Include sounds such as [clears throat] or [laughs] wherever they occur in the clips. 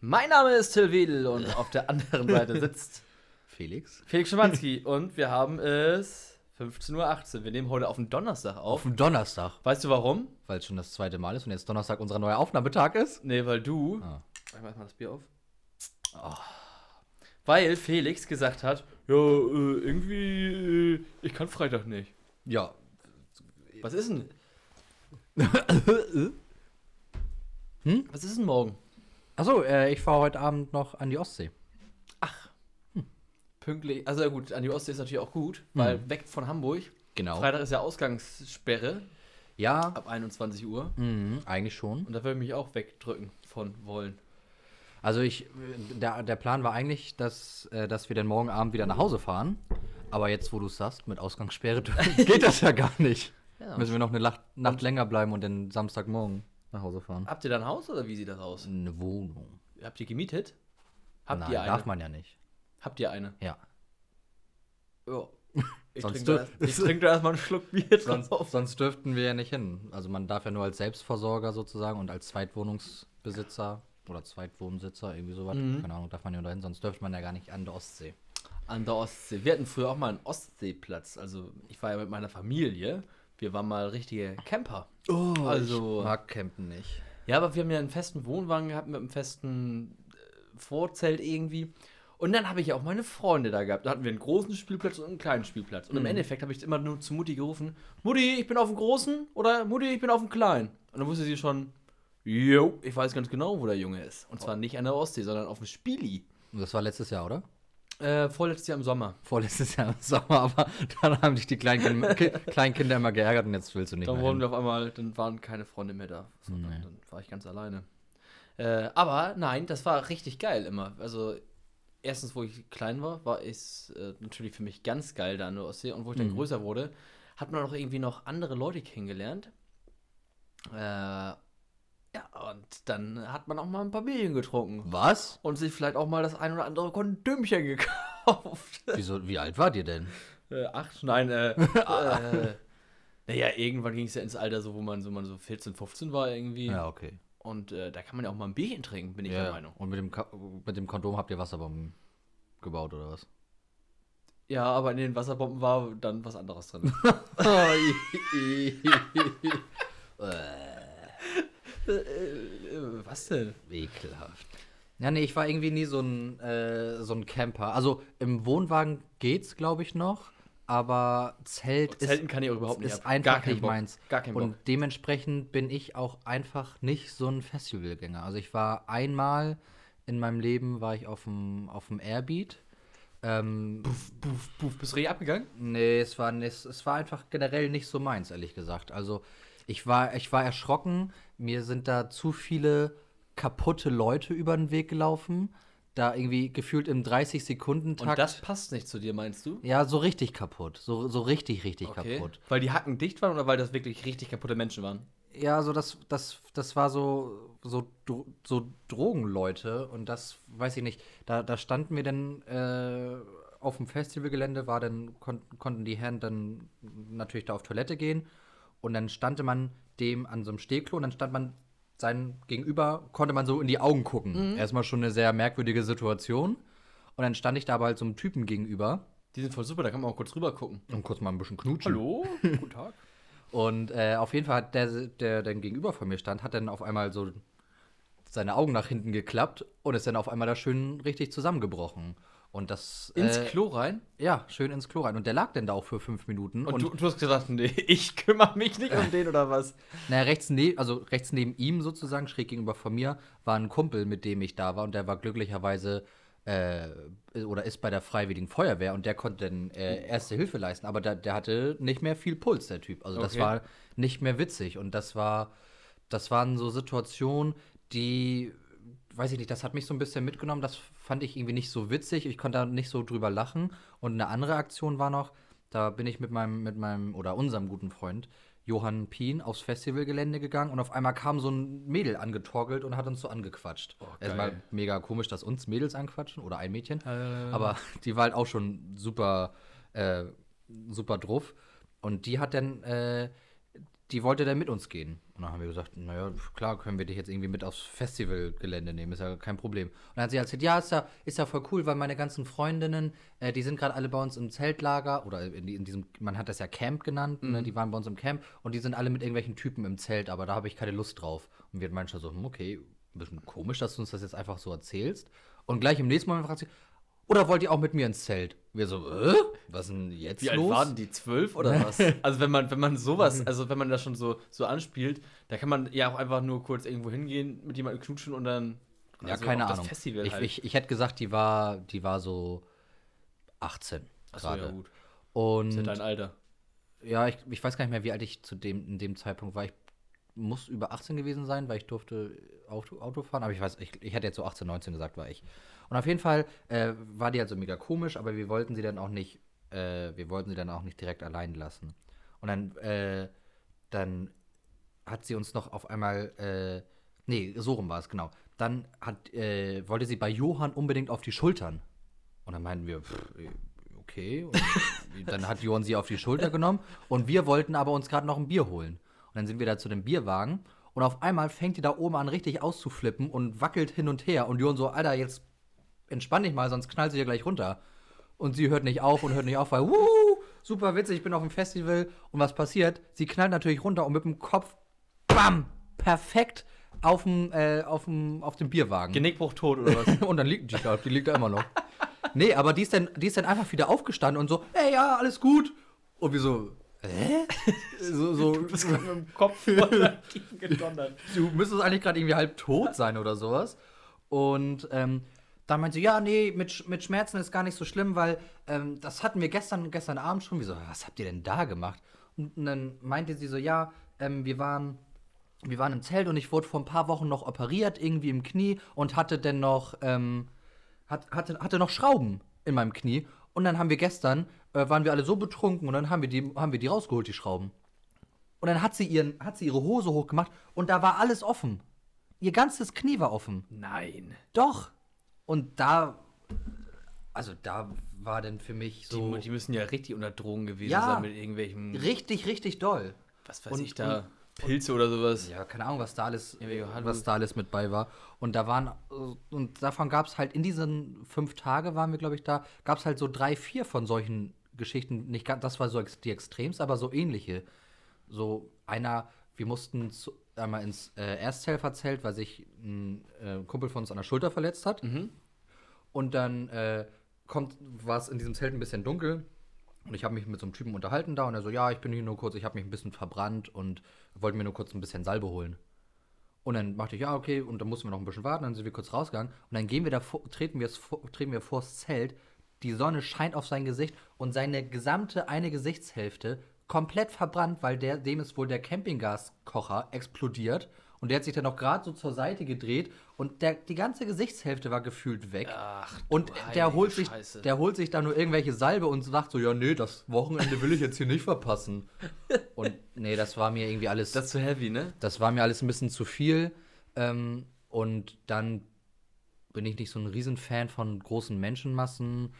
Mein Name ist Till Wedel und auf der anderen Seite sitzt [laughs] Felix? Felix Schimanski und wir haben es 15.18 Uhr. Wir nehmen heute auf den Donnerstag auf. Auf dem Donnerstag, Weißt du warum? weil es schon das zweite Mal ist und jetzt Donnerstag unser neuer Aufnahmetag ist. Nee, weil du. Ah. Ich mach mal das Bier auf. Oh. Weil Felix gesagt hat: Ja, äh, irgendwie, äh, ich kann Freitag nicht. Ja. Was ist denn? [laughs] Hm? Was ist denn morgen? Achso, äh, ich fahre heute Abend noch an die Ostsee. Pünktlich. Also, ja, gut, an die Ostsee ist natürlich auch gut, weil weg von Hamburg. Genau. Freitag ist ja Ausgangssperre Ja, ab 21 Uhr. mhm, eigentlich schon. Und da würde ich mich auch wegdrücken von wollen. Also ich, äh, der, der Plan war eigentlich, dass, äh, dass wir dann morgen Abend wieder nach Hause fahren. Aber jetzt, wo du es sagst, mit Ausgangssperre, [laughs] geht das ja gar nicht. Ja. Müssen wir noch eine Nacht, Nacht länger bleiben und dann Samstagmorgen nach Hause fahren. Habt ihr da ein Haus oder wie sieht das aus? Eine Wohnung. Habt ihr gemietet? Habt Nein, ihr eine? darf man ja nicht. Habt ihr eine? Ja. Ja. [laughs] Ich Sonst trinke da, ich da erstmal einen Schluck Bier Sonst, drauf. sonst dürften wir ja nicht hin. Also man darf ja nur als Selbstversorger sozusagen und als Zweitwohnungsbesitzer oder Zweitwohnsitzer, irgendwie sowas, Mhm. keine Ahnung, darf man ja dahin, sonst dürfte man ja gar nicht an der Ostsee. An der Ostsee. Wir hatten früher auch mal einen Ostseeplatz. Also ich war ja mit meiner Familie. Wir waren mal richtige Camper. Oh, Also- ich mag Campen nicht. Ja, aber wir haben ja einen festen Wohnwagen gehabt mit einem festen äh, Vorzelt irgendwie. Und dann habe ich ja auch meine Freunde da gehabt. Da hatten wir einen großen Spielplatz und einen kleinen Spielplatz. Und im Endeffekt habe ich immer nur zu Mutti gerufen: Mutti, ich bin auf dem großen oder Mutti, ich bin auf dem kleinen. Und dann wusste sie schon: Jo, ich weiß ganz genau, wo der Junge ist. Und zwar nicht an der Ostsee, sondern auf dem Spieli. Und Das war letztes Jahr, oder? Äh, vorletztes Jahr im Sommer. Vorletztes Jahr im Sommer, aber dann haben dich die Kleinkinder, Ki- Kleinkinder immer geärgert und jetzt willst du nicht Dann mehr wurden hin. wir auf einmal, dann waren keine Freunde mehr da. Sondern Nee. dann war ich ganz alleine. Äh, aber nein, das war richtig geil immer. Also, erstens, wo ich klein war, war es äh, natürlich für mich ganz geil da an der Ostsee. Und wo ich dann Mhm. größer wurde, hat man auch irgendwie noch andere Leute kennengelernt. Äh, ja, und dann hat man auch mal ein paar Bierchen getrunken. Was? Und sich vielleicht auch mal das ein oder andere Kondümchen [laughs] gekauft. Wieso, wie alt wart ihr denn? Äh, acht? Nein, äh, [laughs] äh naja, irgendwann ging es ja ins Alter so, wo man so, man so 14, 15 war irgendwie. Ja, okay. Und äh, da kann man ja auch mal ein Bierchen trinken, bin ich der Ja. Meinung. Und mit dem, Ka mit dem Kondom habt ihr Wasserbomben gebaut, oder was? Ja, aber in den Wasserbomben war dann was anderes drin. [laughs] äh, was denn? Ekelhaft. Ja, nee, ich war irgendwie nie so ein, äh, so ein Camper. Also im Wohnwagen geht's, glaube ich, noch. Aber Zelt ist, Zelten kann ich auch überhaupt nicht ist ab. einfach nicht Bock. meins. Gar Und Bock. dementsprechend bin ich auch einfach nicht so ein Festivalgänger. Also ich war einmal in meinem Leben, war ich auf dem, auf dem Airbeat. Ähm, Puff, puff, bist du richtig abgegangen? Nee, es war, nicht, es war einfach generell nicht so meins, ehrlich gesagt. Also ich war, ich war erschrocken. Mir sind da zu viele kaputte Leute über den Weg gelaufen. Da irgendwie gefühlt im 30-Sekunden-Takt. Und das passt nicht zu dir, meinst du? ja, so richtig kaputt. So, so richtig, richtig Okay. kaputt. Weil die Hacken dicht waren oder weil das wirklich richtig kaputte Menschen waren? Ja, so das, das, das war so, so, so Drogenleute und das weiß ich nicht. Da, da standen wir dann äh, auf dem Festivalgelände, war dann, kon konnten die Herren dann natürlich da auf Toilette gehen und dann stand man dem an so einem Stehklo und dann stand man sein Gegenüber, konnte man so in die Augen gucken. Erstmal schon eine sehr merkwürdige Situation. Und dann stand ich da aber halt so einem Typen gegenüber Die sind voll super, da kann man auch kurz rüber gucken. und kurz mal ein bisschen knutschen. Hallo? [laughs] Guten Tag. Und äh, auf jeden Fall hat der, der dann gegenüber von mir stand, hat dann auf einmal so seine Augen nach hinten geklappt und ist dann auf einmal da schön richtig zusammengebrochen. Und das. Ins äh, Klo rein? Ja, schön ins Klo rein. Und der lag dann da auch für fünf Minuten. Und, Und, du, du hast gesagt, nee, [laughs] ich kümmere mich nicht um den oder was? [laughs] naja, rechts, ne also rechts neben ihm sozusagen, schräg gegenüber von mir, war ein Kumpel, mit dem ich da war. Und der war glücklicherweise äh, oder ist bei der Freiwilligen Feuerwehr und der konnte dann äh, erste Hilfe leisten. Aber der, der hatte nicht mehr viel Puls, der Typ. Also das Okay. war nicht mehr witzig. Und das war, das waren so Situationen, die, weiß ich nicht, das hat mich so ein bisschen mitgenommen. Das fand ich irgendwie nicht so witzig. Ich konnte da nicht so drüber lachen. Und eine andere Aktion war noch, da bin ich mit meinem, mit meinem oder unserem guten Freund Johann Pien aufs Festivalgelände gegangen und auf einmal kam so ein Mädel angetorkelt und hat uns so angequatscht. Oh. Erstmal mega komisch, dass uns Mädels anquatschen oder ein Mädchen. Äh. Aber [laughs] die war halt auch schon super, äh, super drauf. Und die hat dann, äh, die wollte dann mit uns gehen. Und dann haben wir gesagt, naja, klar, können wir dich jetzt irgendwie mit aufs Festivalgelände nehmen, ist ja kein Problem. Und dann hat sie erzählt, ja, ist ja, ist ja voll cool, weil meine ganzen Freundinnen, äh, die sind gerade alle bei uns im Zeltlager oder in, in, diesem, man hat das ja Camp genannt, ne? die waren bei uns im Camp und die sind alle mit irgendwelchen Typen im Zelt, aber da habe ich keine Lust drauf. Und wir manchmal so, hm, okay, ein bisschen komisch, dass du uns das jetzt einfach so erzählst. Und gleich im nächsten Moment fragt sie, oder wollt ihr auch mit mir ins Zelt? Wir so, äh, was ist denn jetzt Wie los? alt waren die? Zwölf oder [laughs] was? also wenn man, wenn man sowas, also wenn man das schon so, so anspielt, da kann man ja auch einfach nur kurz irgendwo hingehen, mit jemandem knutschen und dann Ja, also keine Ahnung. Ich, halt. ich, ich hätte gesagt, die war, die war so 18 Achso, gerade. ja gut. Und Das ist ja dein Alter. ja, ich, ich weiß gar nicht mehr, wie alt ich zu dem, in dem Zeitpunkt war. Ich muss über 18 gewesen sein, weil ich durfte Auto, Auto fahren. Aber ich weiß, ich, ich hätte jetzt so 18, 19 gesagt, war ich. Und auf jeden Fall äh, war die halt so mega komisch, aber wir wollten sie dann auch nicht, äh, wir wollten sie dann auch nicht direkt allein lassen. Und dann, äh, dann hat sie uns noch auf einmal, äh, nee, so rum war es, genau. Dann hat, äh, wollte sie bei Johann unbedingt auf die Schultern. Und dann meinten wir, pff, okay. Und [laughs] dann hat Johann sie auf die Schulter genommen und wir wollten aber uns gerade noch ein Bier holen. Dann sind wir da zu dem Bierwagen und auf einmal fängt die da oben an, richtig auszuflippen und wackelt hin und her. Und Johann so, Alter, jetzt entspann dich mal, sonst knallt sie dir gleich runter. Und sie hört nicht auf und hört nicht auf, weil, wuhu, super witzig, ich bin auf dem Festival. Und was passiert? Sie knallt natürlich runter und mit dem Kopf, bam, perfekt auf dem, äh, auf dem, auf dem Bierwagen. Genickbruch tot oder was? [laughs] Und dann liegt die, glaub, die liegt da immer noch. Nee, aber die ist, dann, die ist dann einfach wieder aufgestanden und so, ey, ja, alles gut. Und wir so, hä? [laughs] so, so, du bist mit dem Kopf [laughs] gedonnert. du müsstest eigentlich gerade irgendwie halb tot sein oder sowas. Und ähm, dann meinte sie, ja, nee, mit, mit Schmerzen ist gar nicht so schlimm, weil ähm, das hatten wir gestern, gestern Abend schon. Wir so, was habt ihr denn da gemacht? Und dann meinte sie so, ja, ähm, wir waren wir waren im Zelt und ich wurde vor ein paar Wochen noch operiert, irgendwie im Knie und hatte dann noch, ähm, hat, hatte, hatte noch Schrauben in meinem Knie. Und dann haben wir gestern, äh, waren wir alle so betrunken und dann haben wir die, haben wir die rausgeholt, die Schrauben. Und dann hat sie, ihren, hat sie ihre Hose hochgemacht und da war alles offen. Ihr ganzes Knie war offen. Nein. Doch. Und da, also da war dann für mich so Die, die müssen ja richtig unter Drogen gewesen Ja. sein mit irgendwelchen, richtig, richtig doll. was weiß und- ich da, und- Pilze oder sowas. Ja, keine Ahnung, was da alles, Ja, was da alles mit bei war. Und da waren, äh, und davon gab es halt in diesen fünf Tage waren wir, glaube ich, da, gab es halt so drei, vier von solchen Geschichten. Nicht ganz, das war so die Extrems, aber so ähnliche. So einer, wir mussten zu, einmal ins äh, Ersthelferzelt, weil sich ein äh, Kumpel von uns an der Schulter verletzt hat. Und dann äh, kommt, war es in diesem Zelt ein bisschen dunkel. Und ich habe mich mit so einem Typen unterhalten da und er so, ja, ich bin hier nur kurz, ich habe mich ein bisschen verbrannt und wollte mir nur kurz ein bisschen Salbe holen. Und dann machte ich, ja, okay, und dann mussten wir noch ein bisschen warten, dann sind wir kurz rausgegangen und dann gehen wir da vor, treten wir, treten wir vors Zelt, die Sonne scheint auf sein Gesicht und seine gesamte eine Gesichtshälfte komplett verbrannt, weil der, dem ist wohl der Campinggaskocher explodiert und der hat sich dann noch gerade so zur Seite gedreht und der, die ganze Gesichtshälfte war gefühlt weg. Ach, und der holt, sich, Scheiße. der holt sich da nur irgendwelche Salbe und sagt so, ja, nee, das Wochenende will ich jetzt hier nicht verpassen. [laughs] Und nee, das war mir irgendwie alles, Das ist zu heavy, ne? das war mir alles ein bisschen zu viel. Ähm, und dann bin ich nicht so ein Riesenfan von großen Menschenmassen.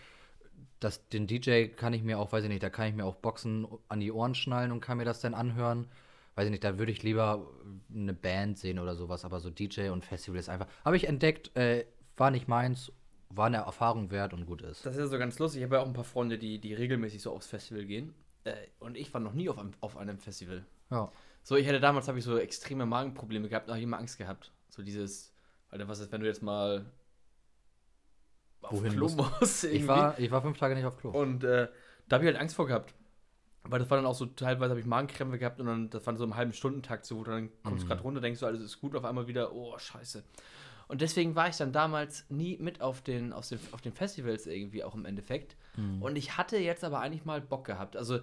Das, den DJ kann ich mir auch, weiß ich nicht, da kann ich mir auch Boxen an die Ohren schnallen und kann mir das dann anhören. Weiß ich nicht, da würde ich lieber eine Band sehen oder sowas, aber so DJ und Festival ist einfach. Habe ich entdeckt, äh, war nicht meins, war eine Erfahrung wert und gut ist. Das ist ja so ganz lustig. Ich habe ja auch ein paar Freunde, die, die regelmäßig so aufs Festival gehen. Äh, und ich war noch nie auf einem, auf einem Festival. Ja. So, ich hatte damals, habe ich so extreme Magenprobleme gehabt, da habe ich immer Angst gehabt. So dieses, Alter, was ist, wenn du jetzt mal Wohin Klo musst? Ich war, ich war fünf Tage nicht auf Klo. Und äh, da habe ich halt Angst vor gehabt. Weil das war dann auch so, teilweise habe ich Magenkrämpfe gehabt und dann, das war so im halben Stundentakt so, wo du dann kommst Mhm. gerade runter, denkst du, alles ist gut, auf einmal wieder, oh, scheiße. Und deswegen war ich dann damals nie mit auf den, auf den, auf den Festivals irgendwie auch im Endeffekt. Mhm. Und ich hatte jetzt aber eigentlich mal Bock gehabt. Also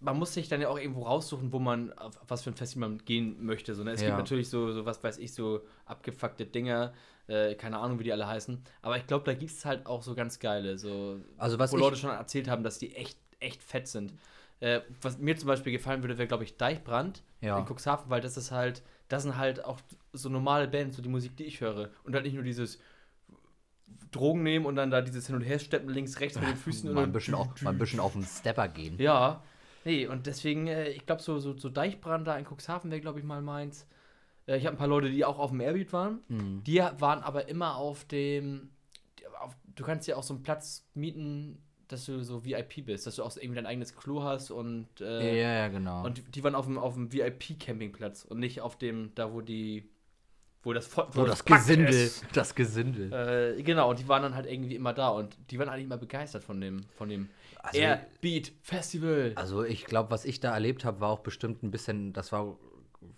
man muss sich dann ja auch irgendwo raussuchen, wo man, auf, was für ein Festival man gehen möchte. So, ne? Es Ja. gibt natürlich so, so, was weiß ich, so abgefuckte Dinger, äh, keine Ahnung, wie die alle heißen. Aber ich glaube, da gibt es halt auch so ganz geile, so Also was wo Leute schon erzählt haben, dass die echt, echt fett sind. Äh, was mir zum Beispiel gefallen würde, wäre, glaube ich, Deichbrand Ja. in Cuxhaven, weil das ist halt, das sind halt auch so normale Bands, so die Musik, die ich höre. Und halt nicht nur dieses Drogen nehmen und dann da dieses Hin- und Hersteppen links, rechts mit den Füßen. mal, ein bisschen auf, mal ein bisschen auf den Stepper gehen. ja, Nee, und deswegen, äh, ich glaube, so, so, so Deichbrand da in Cuxhaven wäre, glaube ich, mal meins. Äh, ich habe ein paar Leute, die auch auf dem Airbeat waren. Mhm. Die waren aber immer auf dem. Auf, du kannst ja auch so einen Platz mieten, dass du so VIP bist, dass du auch irgendwie dein eigenes Klo hast und. Äh, ja, ja, genau. Und die waren auf dem, auf dem VIP-Campingplatz und nicht auf dem, da wo die. Wo das, Vo- Wo das Pack Gesindel. ist. Das Gesindel. Äh, genau, und die waren dann halt irgendwie immer da und die waren eigentlich immer begeistert von dem, von dem Also- Airbeat Festival. Also ich glaube, was ich da erlebt habe, war auch bestimmt ein bisschen, das war,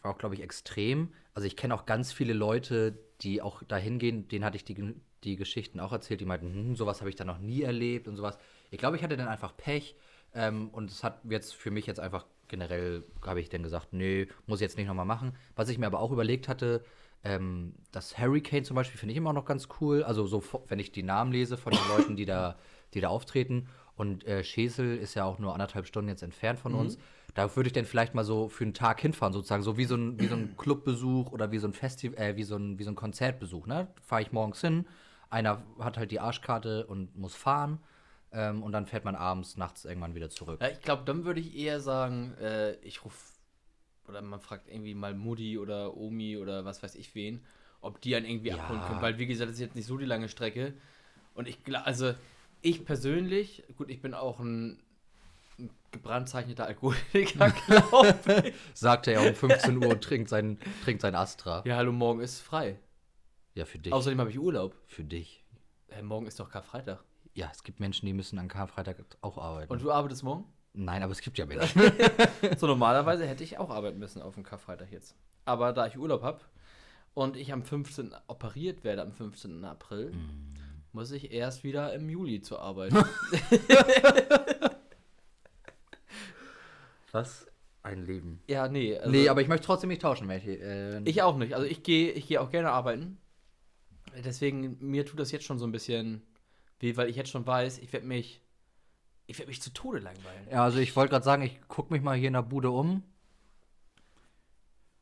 war auch, glaube ich, extrem. Also ich kenne auch ganz viele Leute, die auch da hingehen, denen hatte ich die, die Geschichten auch erzählt, die meinten, hm, sowas habe ich da noch nie erlebt und sowas. Ich glaube, ich hatte dann einfach Pech ähm, und es hat jetzt für mich jetzt einfach generell, habe ich dann gesagt, nee, muss ich jetzt nicht nochmal machen. Was ich mir aber auch überlegt hatte, ähm, das Hurricane zum Beispiel finde ich immer noch ganz cool. Also so, wenn ich die Namen lese von den Leuten, die da, die da auftreten. Und äh, Schesel ist ja auch nur anderthalb Stunden jetzt entfernt von uns. Da würde ich dann vielleicht mal so für einen Tag hinfahren, sozusagen, so wie so ein, wie so ein Clubbesuch oder wie so ein Festival, äh, wie so ein, wie so ein Konzertbesuch, ne? Fahre ich morgens hin, einer hat halt die Arschkarte und muss fahren. Ähm, und dann fährt man abends, nachts irgendwann wieder zurück. Ja, ich glaube, dann würde ich eher sagen, äh, ich rufe, oder man fragt irgendwie mal Mutti oder Omi oder was weiß ich wen, ob die einen irgendwie Ja. abholen können. Weil, wie gesagt, das ist jetzt nicht so die lange Strecke. Und ich glaube, also ich persönlich, gut, ich bin auch ein, gebrandzeichneter Alkoholiker, [laughs] glaube ich. Sagt er ja um 15 Uhr und trinkt sein, trinkt sein Astra. ja, hallo, morgen ist frei. Ja, für dich. Außerdem habe ich Urlaub. für dich. Äh, morgen ist doch Karfreitag. Ja, es gibt Menschen, die müssen an Karfreitag auch arbeiten. Und du arbeitest morgen? Nein, aber es gibt ja [laughs] Menschen. So, normalerweise hätte ich auch arbeiten müssen auf dem Karfreitag jetzt. Aber da ich Urlaub habe und ich am 15. operiert werde, am 15. April, muss ich erst wieder im Juli zur Arbeit. [laughs] Was? Ein Leben. ja, nee. Also nee, aber ich möchte trotzdem nicht tauschen, welche. Äh, ich auch nicht. Also ich gehe ich gehe auch gerne arbeiten. Deswegen, mir tut das jetzt schon so ein bisschen weh, weil ich jetzt schon weiß, ich werde mich, ich werde mich zu Tode langweilen. Ja, also ich wollte gerade sagen, ich gucke mich mal hier in der Bude um.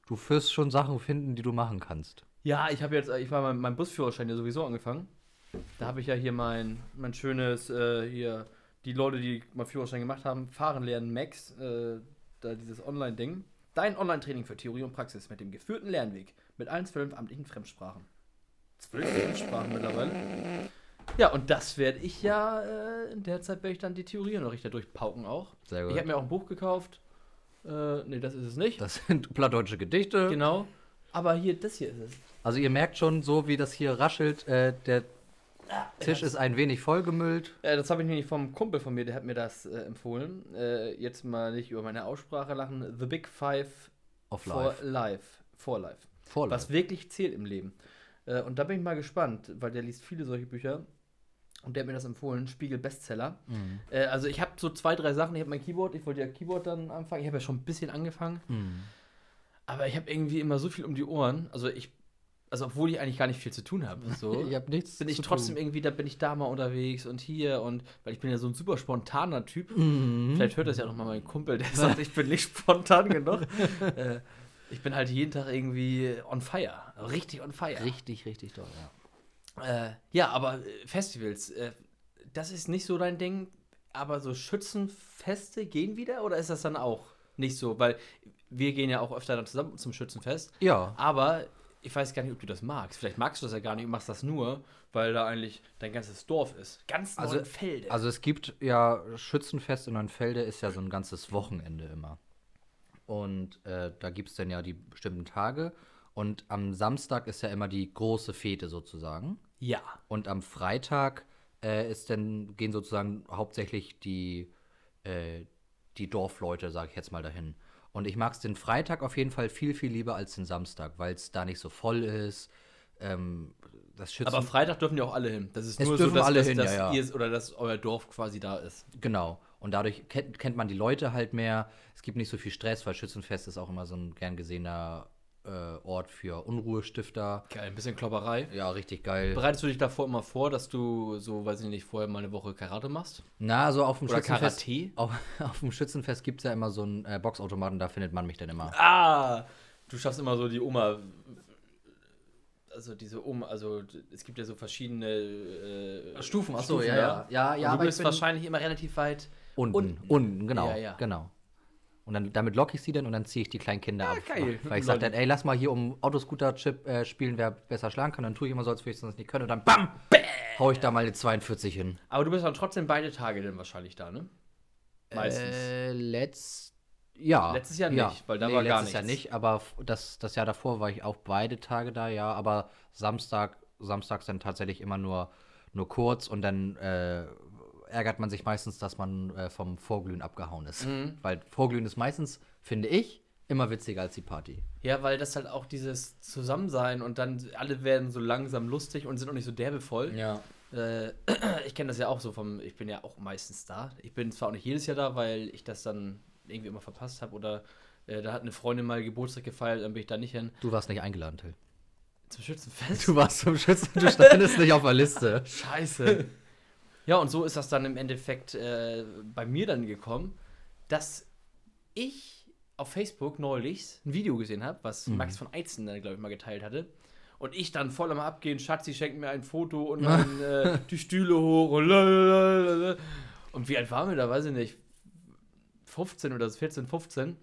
Du wirst schon Sachen finden, die du machen kannst. Ja, ich habe jetzt, ich war mein, mein Busführerschein ja sowieso angefangen. Da habe ich ja hier mein, mein schönes, äh, hier, die Leute, die mal Führerschein gemacht haben, fahren lernen Max, äh, da dieses Online-Ding. Dein Online-Training für Theorie und Praxis mit dem geführten Lernweg mit allen zwölf amtlichen Fremdsprachen. Zwölf Fremdsprachen mittlerweile. Ja, und das werde ich ja, äh, in der Zeit werde ich dann die Theorieunterrichter durchpauken auch. Sehr gut. Ich habe mir auch ein Buch gekauft. Äh, nee, das ist es nicht. Das sind [laughs] plattdeutsche Gedichte. genau. Aber hier, das hier ist es. Also ihr merkt schon, so wie das hier raschelt, äh, der Tisch ist ein wenig vollgemüllt. Äh, das habe ich nämlich vom Kumpel von mir, der hat mir das äh, empfohlen. Äh, jetzt mal nicht über meine Aussprache lachen. The Big Five Of for life. Life. For Life. For Was wirklich zählt im Leben. Äh, und da bin ich mal gespannt, weil der liest viele solche Bücher. Und der hat mir das empfohlen, Spiegel Bestseller. Mhm. Äh, also ich habe so zwei, drei Sachen. Ich habe mein Keyboard, ich wollte ja Keyboard dann anfangen. Ich habe ja schon ein bisschen angefangen. Mhm. Aber ich habe irgendwie immer so viel um die Ohren. Also ich, also obwohl ich eigentlich gar nicht viel zu tun habe. So. [laughs] Ich habe nichts bin ich zu trotzdem tun. irgendwie, da bin ich da mal unterwegs und hier und weil ich bin ja so ein super spontaner Typ. Mhm. Vielleicht hört das ja noch mal mein Kumpel, der [laughs] sagt, ich bin nicht spontan genug. [laughs] äh, ich bin halt jeden Tag irgendwie on fire, richtig on fire. Richtig, richtig toll, ja. Äh, ja, aber äh, Festivals, äh, das ist nicht so dein Ding, aber so Schützenfeste gehen wieder oder ist das dann auch nicht so? Weil wir gehen ja auch öfter dann zusammen zum Schützenfest. Ja, Aber ich weiß gar nicht, ob du das magst. Vielleicht magst du das ja gar nicht und machst das nur, weil da eigentlich dein ganzes Dorf ist. Ganz Also- Neuenfelde. also es gibt ja Schützenfest in Neuenfelde ist ja so ein ganzes Wochenende immer. Und äh, da gibt es dann ja die bestimmten Tage. Und am Samstag ist ja immer die große Fete sozusagen. ja. Und am Freitag äh, ist dann, gehen sozusagen hauptsächlich die, äh, die Dorfleute, sage ich jetzt mal, dahin. Und ich mag es den Freitag auf jeden Fall viel, viel lieber als den Samstag, weil es da nicht so voll ist. Ähm, das Schützen Aber Freitag dürfen ja auch alle hin. Das ist Es nur dürfen so, dass, alle dass, hin, dass ja, ja. ihr oder dass euer Dorf quasi da ist. Genau. Und dadurch kennt, kennt man die Leute halt mehr. Es gibt nicht so viel Stress, weil Schützenfest ist auch immer so ein gern gesehener Ort für Unruhestifter. Geil, ein bisschen Klopperei. Ja, richtig geil. Bereitest du dich davor immer vor, dass du so, weiß ich nicht, vorher mal eine Woche Karate machst? Na, also auf dem Oder Schützenfest. Karate? Auf, [laughs] auf dem Schützenfest gibt es ja immer so einen äh, Boxautomaten, da findet man mich dann immer. Ah! Du schaffst immer so die Oma. Also diese Oma, also es gibt ja so verschiedene äh, Stufen, ach so, Stufen, ja, ja. Ja, ja, Und aber du bist wahrscheinlich immer relativ weit. Unten, unten. unten, genau. Ja, ja. genau. Und dann, damit locke ich sie dann und dann ziehe ich die kleinen Kinder ab. geil. Weil ich sage dann, ey, lass mal hier um Autoscooter-Chip äh, spielen, wer besser schlagen kann. Dann tue ich immer so, als würde ich es sonst nicht können. Und dann BAM! Hau ich da mal eine 42 hin. Aber du bist dann trotzdem beide Tage dann wahrscheinlich da, ne? Meistens. Äh, letzt, ja. Letztes Jahr ja. nicht, weil da war gar letztes Jahr nichts. nicht, aber das, das Jahr davor war ich auch beide Tage da, ja. Aber Samstag, samstags dann tatsächlich immer nur, nur kurz und dann äh, ärgert man sich meistens, dass man äh, vom Vorglühen abgehauen ist. Mhm. Weil Vorglühen ist meistens, finde ich, immer witziger als die Party. Ja, weil das halt auch dieses Zusammensein und dann alle werden so langsam lustig und sind auch nicht so derbevoll. Ja. Äh, [clears throat] ich kenne das ja auch so vom, ich bin ja auch meistens da. Ich bin zwar auch nicht jedes Jahr da, weil ich das dann irgendwie immer verpasst habe oder äh, da hat eine Freundin mal Geburtstag gefeiert, dann bin ich da nicht hin. Du warst nicht eingeladen, Till. Zum Schützenfest? Du warst zum Schützen, du standest nicht auf der Liste. [laughs] Scheiße. Ja, und so ist das dann im Endeffekt äh, bei mir dann gekommen, dass ich auf Facebook neulich ein Video gesehen habe, was Max von Eizen, glaube ich, mal geteilt hatte. Und ich dann voll am Abgehen, Schatzi schenkt mir ein Foto und [laughs] dann äh, die Stühle hoch und lalalala. Und wie alt waren wir da? Weiß ich nicht. 15 oder so, 14, 15.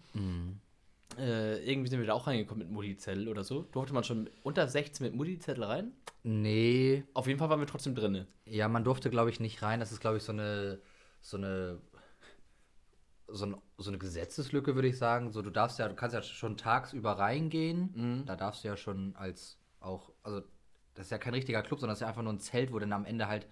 Äh, irgendwie sind wir da auch reingekommen mit Mutti-Zettel oder so. Durfte man schon unter 16 mit Mutti-Zettel rein? Nee, Auf jeden Fall waren wir trotzdem drinne. Ja, man durfte, glaube ich, nicht rein. Das ist, glaube ich, so eine, so eine, so, ein, so eine Gesetzeslücke, würde ich sagen. So, du darfst ja, du kannst ja schon tagsüber reingehen. Da darfst du ja schon als auch, also das ist ja kein richtiger Club, sondern das ist ja einfach nur ein Zelt, wo dann am Ende halt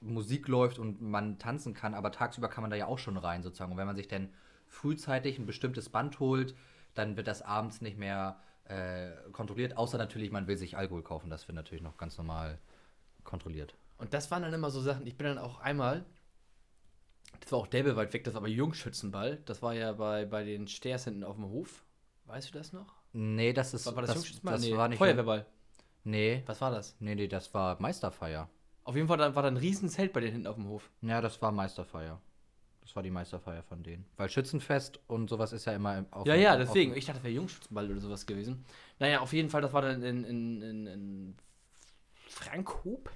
Musik läuft und man tanzen kann. Aber tagsüber kann man da ja auch schon rein, sozusagen. Und wenn man sich dann frühzeitig ein bestimmtes Band holt, dann wird das abends nicht mehr äh, kontrolliert. Außer natürlich, man will sich Alkohol kaufen. Das wird natürlich noch ganz normal kontrolliert. Und das waren dann immer so Sachen. Ich bin dann auch einmal, das war auch derbe weit weg, das war aber Jungschützenball. Das war ja bei, bei den Sters hinten auf dem Hof. Weißt du das noch? Nee, das ist. War, war das, Jungschützenball? das nee, war nicht. Feuerwehrball. Nee, Was war das? nee, nee, das war Meisterfeier. Auf jeden Fall da, war da ein riesen Zelt bei denen hinten auf dem Hof. Ja, das war Meisterfeier. Das war die Meisterfeier von denen. Weil Schützenfest und sowas ist ja immer im- auf Ja, ja, deswegen. Ich dachte, das wäre Jungschützenball oder sowas gewesen. Naja, auf jeden Fall, das war dann in, in, in, in Frankhoop.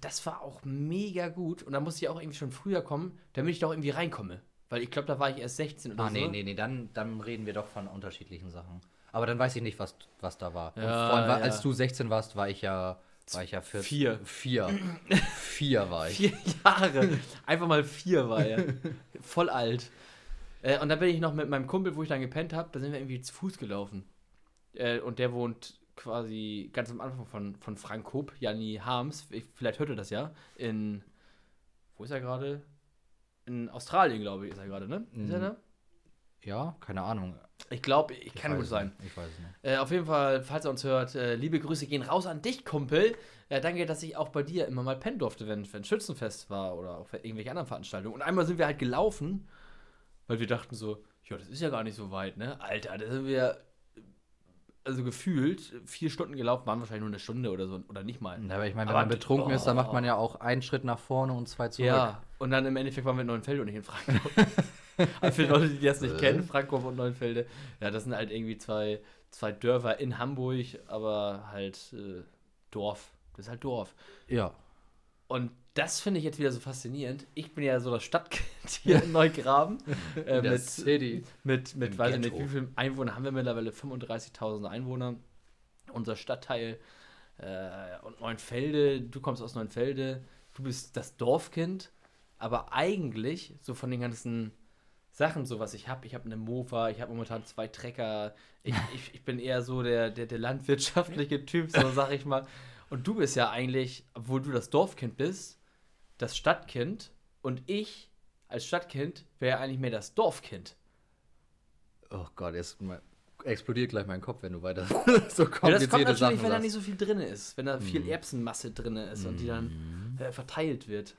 Das war auch mega gut. Und da musste ich auch irgendwie schon früher kommen, damit ich da auch irgendwie reinkomme. Weil ich glaube, da war ich erst 16 oder Ah, so. nee, nee, nee, dann, dann reden wir doch von unterschiedlichen Sachen. Aber dann weiß ich nicht, was, was da war. Und Ja, vor allem, ja. als du 16 warst, war ich ja, war ich ja 14. Vier. Vier. [laughs] Vier war ich. Vier Jahre. Einfach mal vier war er. Voll alt. Äh, und dann bin ich noch mit meinem Kumpel, wo ich dann gepennt habe, da sind wir irgendwie zu Fuß gelaufen. Äh, und der wohnt quasi ganz am Anfang von, von Frankhoop, Janni Harms. Ich, vielleicht hört er das ja. In. Wo ist er gerade? In Australien, glaube ich, ist er gerade, ne? Ist er Mhm. da? Ja, keine Ahnung. Ich glaube, ich kann weiß gut sein. nicht. Ich weiß es nicht. Äh, auf jeden Fall, falls er uns hört, äh, liebe Grüße gehen raus an dich, Kumpel. Äh, danke, dass ich auch bei dir immer mal pennen durfte, wenn, wenn Schützenfest war oder auch irgendwelche anderen Veranstaltungen. Und einmal sind wir halt gelaufen, weil wir dachten so, ja, das ist ja gar nicht so weit, ne? Alter, da sind wir, also gefühlt, vier Stunden gelaufen, waren wahrscheinlich nur eine Stunde oder so, oder nicht mal. Ja, aber ich meine, wenn Aber man betrunken ist, dann macht man oh. ja auch einen Schritt nach vorne und zwei zurück. Ja, und dann im Endeffekt waren wir in Neuenfelde und nicht in Frankfurt. [laughs] [laughs] für Leute, die das nicht Äh. kennen, Frankfurt und Neuenfelde, ja, das sind halt irgendwie zwei, zwei Dörfer in Hamburg, aber halt äh, Dorf. Das ist halt Dorf. Ja. Und das finde ich jetzt wieder so faszinierend. Ich bin ja so das Stadtkind hier in Neugraben. [laughs] äh, mit, City. mit, mit Im weiß ich nicht, wie viele Einwohner haben wir mittlerweile? 35.000 Einwohner. Unser Stadtteil äh, und Neuenfelde, du kommst aus Neuenfelde, du bist das Dorfkind, aber eigentlich, so von den ganzen Sachen, so was ich habe, ich habe eine Mofa, ich habe momentan zwei Trecker, ich, [laughs] ich, ich bin eher so der, der, der landwirtschaftliche Typ, so sag ich mal. Und du bist ja eigentlich, obwohl du das Dorfkind bist, das Stadtkind. Und ich als Stadtkind wäre eigentlich mehr das Dorfkind. Oh Gott, jetzt explodiert gleich mein Kopf, wenn du weiter [laughs] so Ja, das kommt komplizierte natürlich, Sachen wenn da nicht so viel drin ist, wenn da viel Erbsenmasse drin ist und die dann äh, verteilt wird.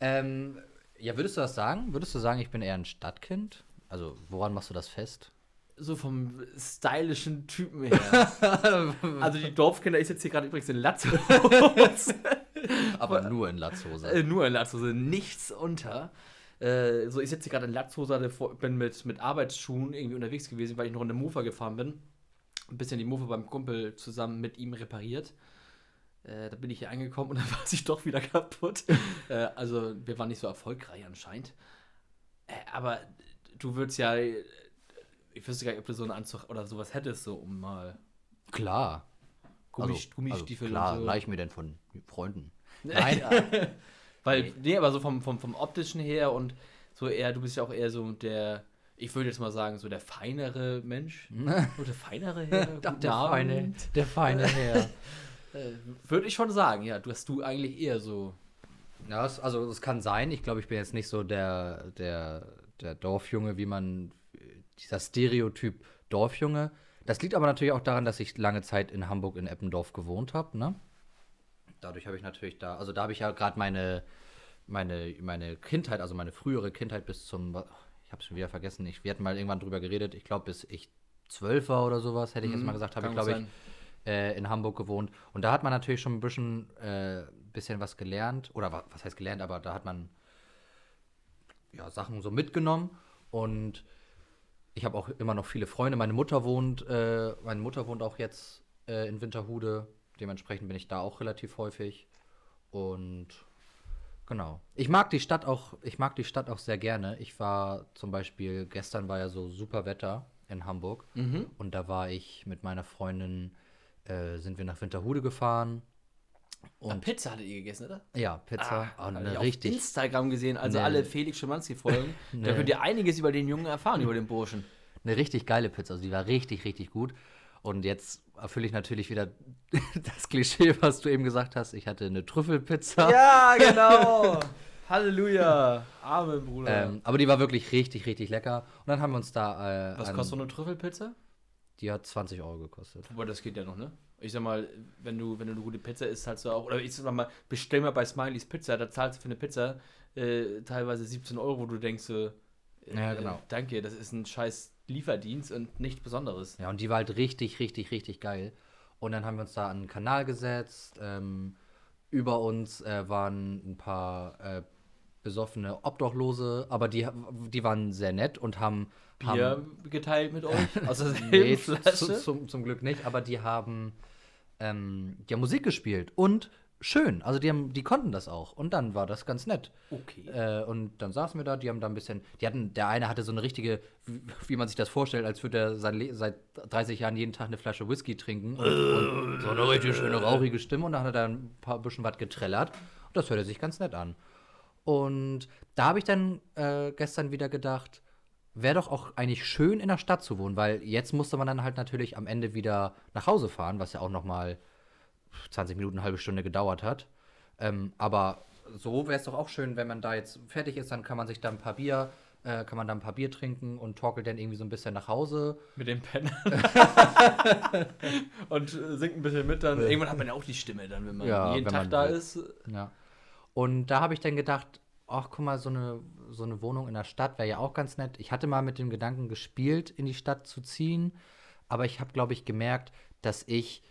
Ähm, ja, würdest du das sagen? Würdest du sagen, ich bin eher ein Stadtkind? Also, woran machst du das fest? So vom stylischen Typen her. [laughs] also die Dorfkinder, ich sitze hier gerade übrigens in Latzhose. [laughs] Aber nur in Latzhose. äh, nur in Latzhose, nichts unter. Äh, so, ich sitze hier gerade in Latzhose, bin mit, mit Arbeitsschuhen irgendwie unterwegs gewesen, weil ich noch in der Mofa gefahren bin. Ein bisschen die Mofa beim Kumpel zusammen mit ihm repariert. Äh, da bin ich hier angekommen und [laughs] dann war sie doch wieder kaputt. [laughs] äh, also wir waren nicht so erfolgreich anscheinend. Äh, aber du würdest ja. Ich wüsste gar nicht, ob du so einen Anzug oder sowas hättest, so um mal Klar. Gummi, also, Gummistiefel also klar, und so. leih ich mir denn von Freunden. [laughs] Nein. Weil, nee, aber so vom, vom, vom optischen her und so eher, du bist ja auch eher so der, ich würde jetzt mal sagen, so der feinere Mensch. So der feinere Herr. Der feine, der feine Herr. Äh, würde ich schon sagen, ja. Du hast du eigentlich eher so. Ja, es, also es kann sein. Ich glaube, ich bin jetzt nicht so der, der, der Dorfjunge, wie man, dieser Stereotyp Dorfjunge. Das liegt aber natürlich auch daran, dass ich lange Zeit in Hamburg in Eppendorf gewohnt habe, ne? Dadurch habe ich natürlich da, also da habe ich ja gerade meine, meine, meine Kindheit, also meine frühere Kindheit bis zum, ich habe es schon wieder vergessen, ich, wir hatten mal irgendwann drüber geredet, ich glaube, bis ich zwölf war oder sowas, hätte ich jetzt mal gesagt, habe ich, Mhm, glaube ich, äh, in Hamburg gewohnt. Und da hat man natürlich schon ein bisschen, äh, bisschen was gelernt. Oder wa was heißt gelernt, aber da hat man ja, Sachen so mitgenommen. Und ich habe auch immer noch viele Freunde. Meine Mutter wohnt, äh, meine Mutter wohnt auch jetzt äh, in Winterhude. Dementsprechend bin ich da auch relativ häufig. Und genau. Ich mag die Stadt auch, ich mag die Stadt auch sehr gerne. Ich war zum Beispiel, gestern war ja so super Wetter in Hamburg. Und da war ich mit meiner Freundin, äh, sind wir nach Winterhude gefahren. Und Und Pizza hattet ihr gegessen, oder? ja, Pizza. Ah, und ich eine auf richtig, Instagram gesehen, also Nee. alle Felix Schimanski folgen. [laughs] Da Nee. könnt ihr einiges über den Jungen erfahren, über den Burschen. eine richtig geile Pizza. Also die war richtig, richtig gut. Und jetzt erfülle ich natürlich wieder [laughs] das Klischee, was du eben gesagt hast. Ich hatte eine Trüffelpizza. Ja, [laughs] genau. Halleluja. Amen, Bruder. Ähm, aber die war wirklich richtig, richtig lecker. Und dann haben wir uns da. Äh, Was kostet so eine Trüffelpizza? Die hat 20 Euro gekostet. Aber das geht ja noch, ne? Ich sag mal, wenn du, wenn du eine gute Pizza isst, zahlst du auch, oder ich sag mal, bestell mal bei Smileys Pizza, da zahlst du für eine Pizza äh, teilweise 17 Euro, wo du denkst so, äh, Ja, genau. danke, das ist ein scheiß Lieferdienst und nichts Besonderes. Ja, und die war halt richtig, richtig, richtig geil. Und dann haben wir uns da an den Kanal gesetzt. Ähm, über uns äh, waren ein paar äh, besoffene Obdachlose, aber die, die waren sehr nett und haben. Bier haben geteilt mit euch? [laughs] Aus derselben Nee, Flasche? zum, zum Glück nicht, aber die haben, ähm, die haben Musik gespielt und schön. Also die, haben, die konnten das auch. Und dann war das ganz nett. Okay. Äh, und dann saßen wir da, die haben da ein bisschen, die hatten, der eine hatte so eine richtige, wie, wie man sich das vorstellt, als würde er sein seit 30 Jahren jeden Tag eine Flasche Whisky trinken und, und so eine [laughs] richtig schöne rauchige Stimme und dann hat er ein paar bisschen was getrellert und das hörte sich ganz nett an. Und da habe ich dann äh, gestern wieder gedacht, wäre doch auch eigentlich schön in der Stadt zu wohnen, weil jetzt musste man dann halt natürlich am Ende wieder nach Hause fahren, was ja auch noch mal 20 Minuten, eine halbe Stunde gedauert hat. Ähm, aber so wäre es doch auch schön, wenn man da jetzt fertig ist, dann kann man sich da ein paar Bier, äh, kann man da ein paar Bier trinken und torkelt dann irgendwie so ein bisschen nach Hause. Mit dem Pen. [laughs] und äh, singt ein bisschen mit, dann. Irgendwann hat man ja auch die Stimme dann, wenn man Ja, jeden wenn Tag man da halt- ist. Ja. Und da habe ich dann gedacht, ach guck mal, so eine, so eine Wohnung in der Stadt wäre ja auch ganz nett. Ich hatte mal mit dem Gedanken gespielt, in die Stadt zu ziehen, aber ich habe, glaube ich, gemerkt, dass ich,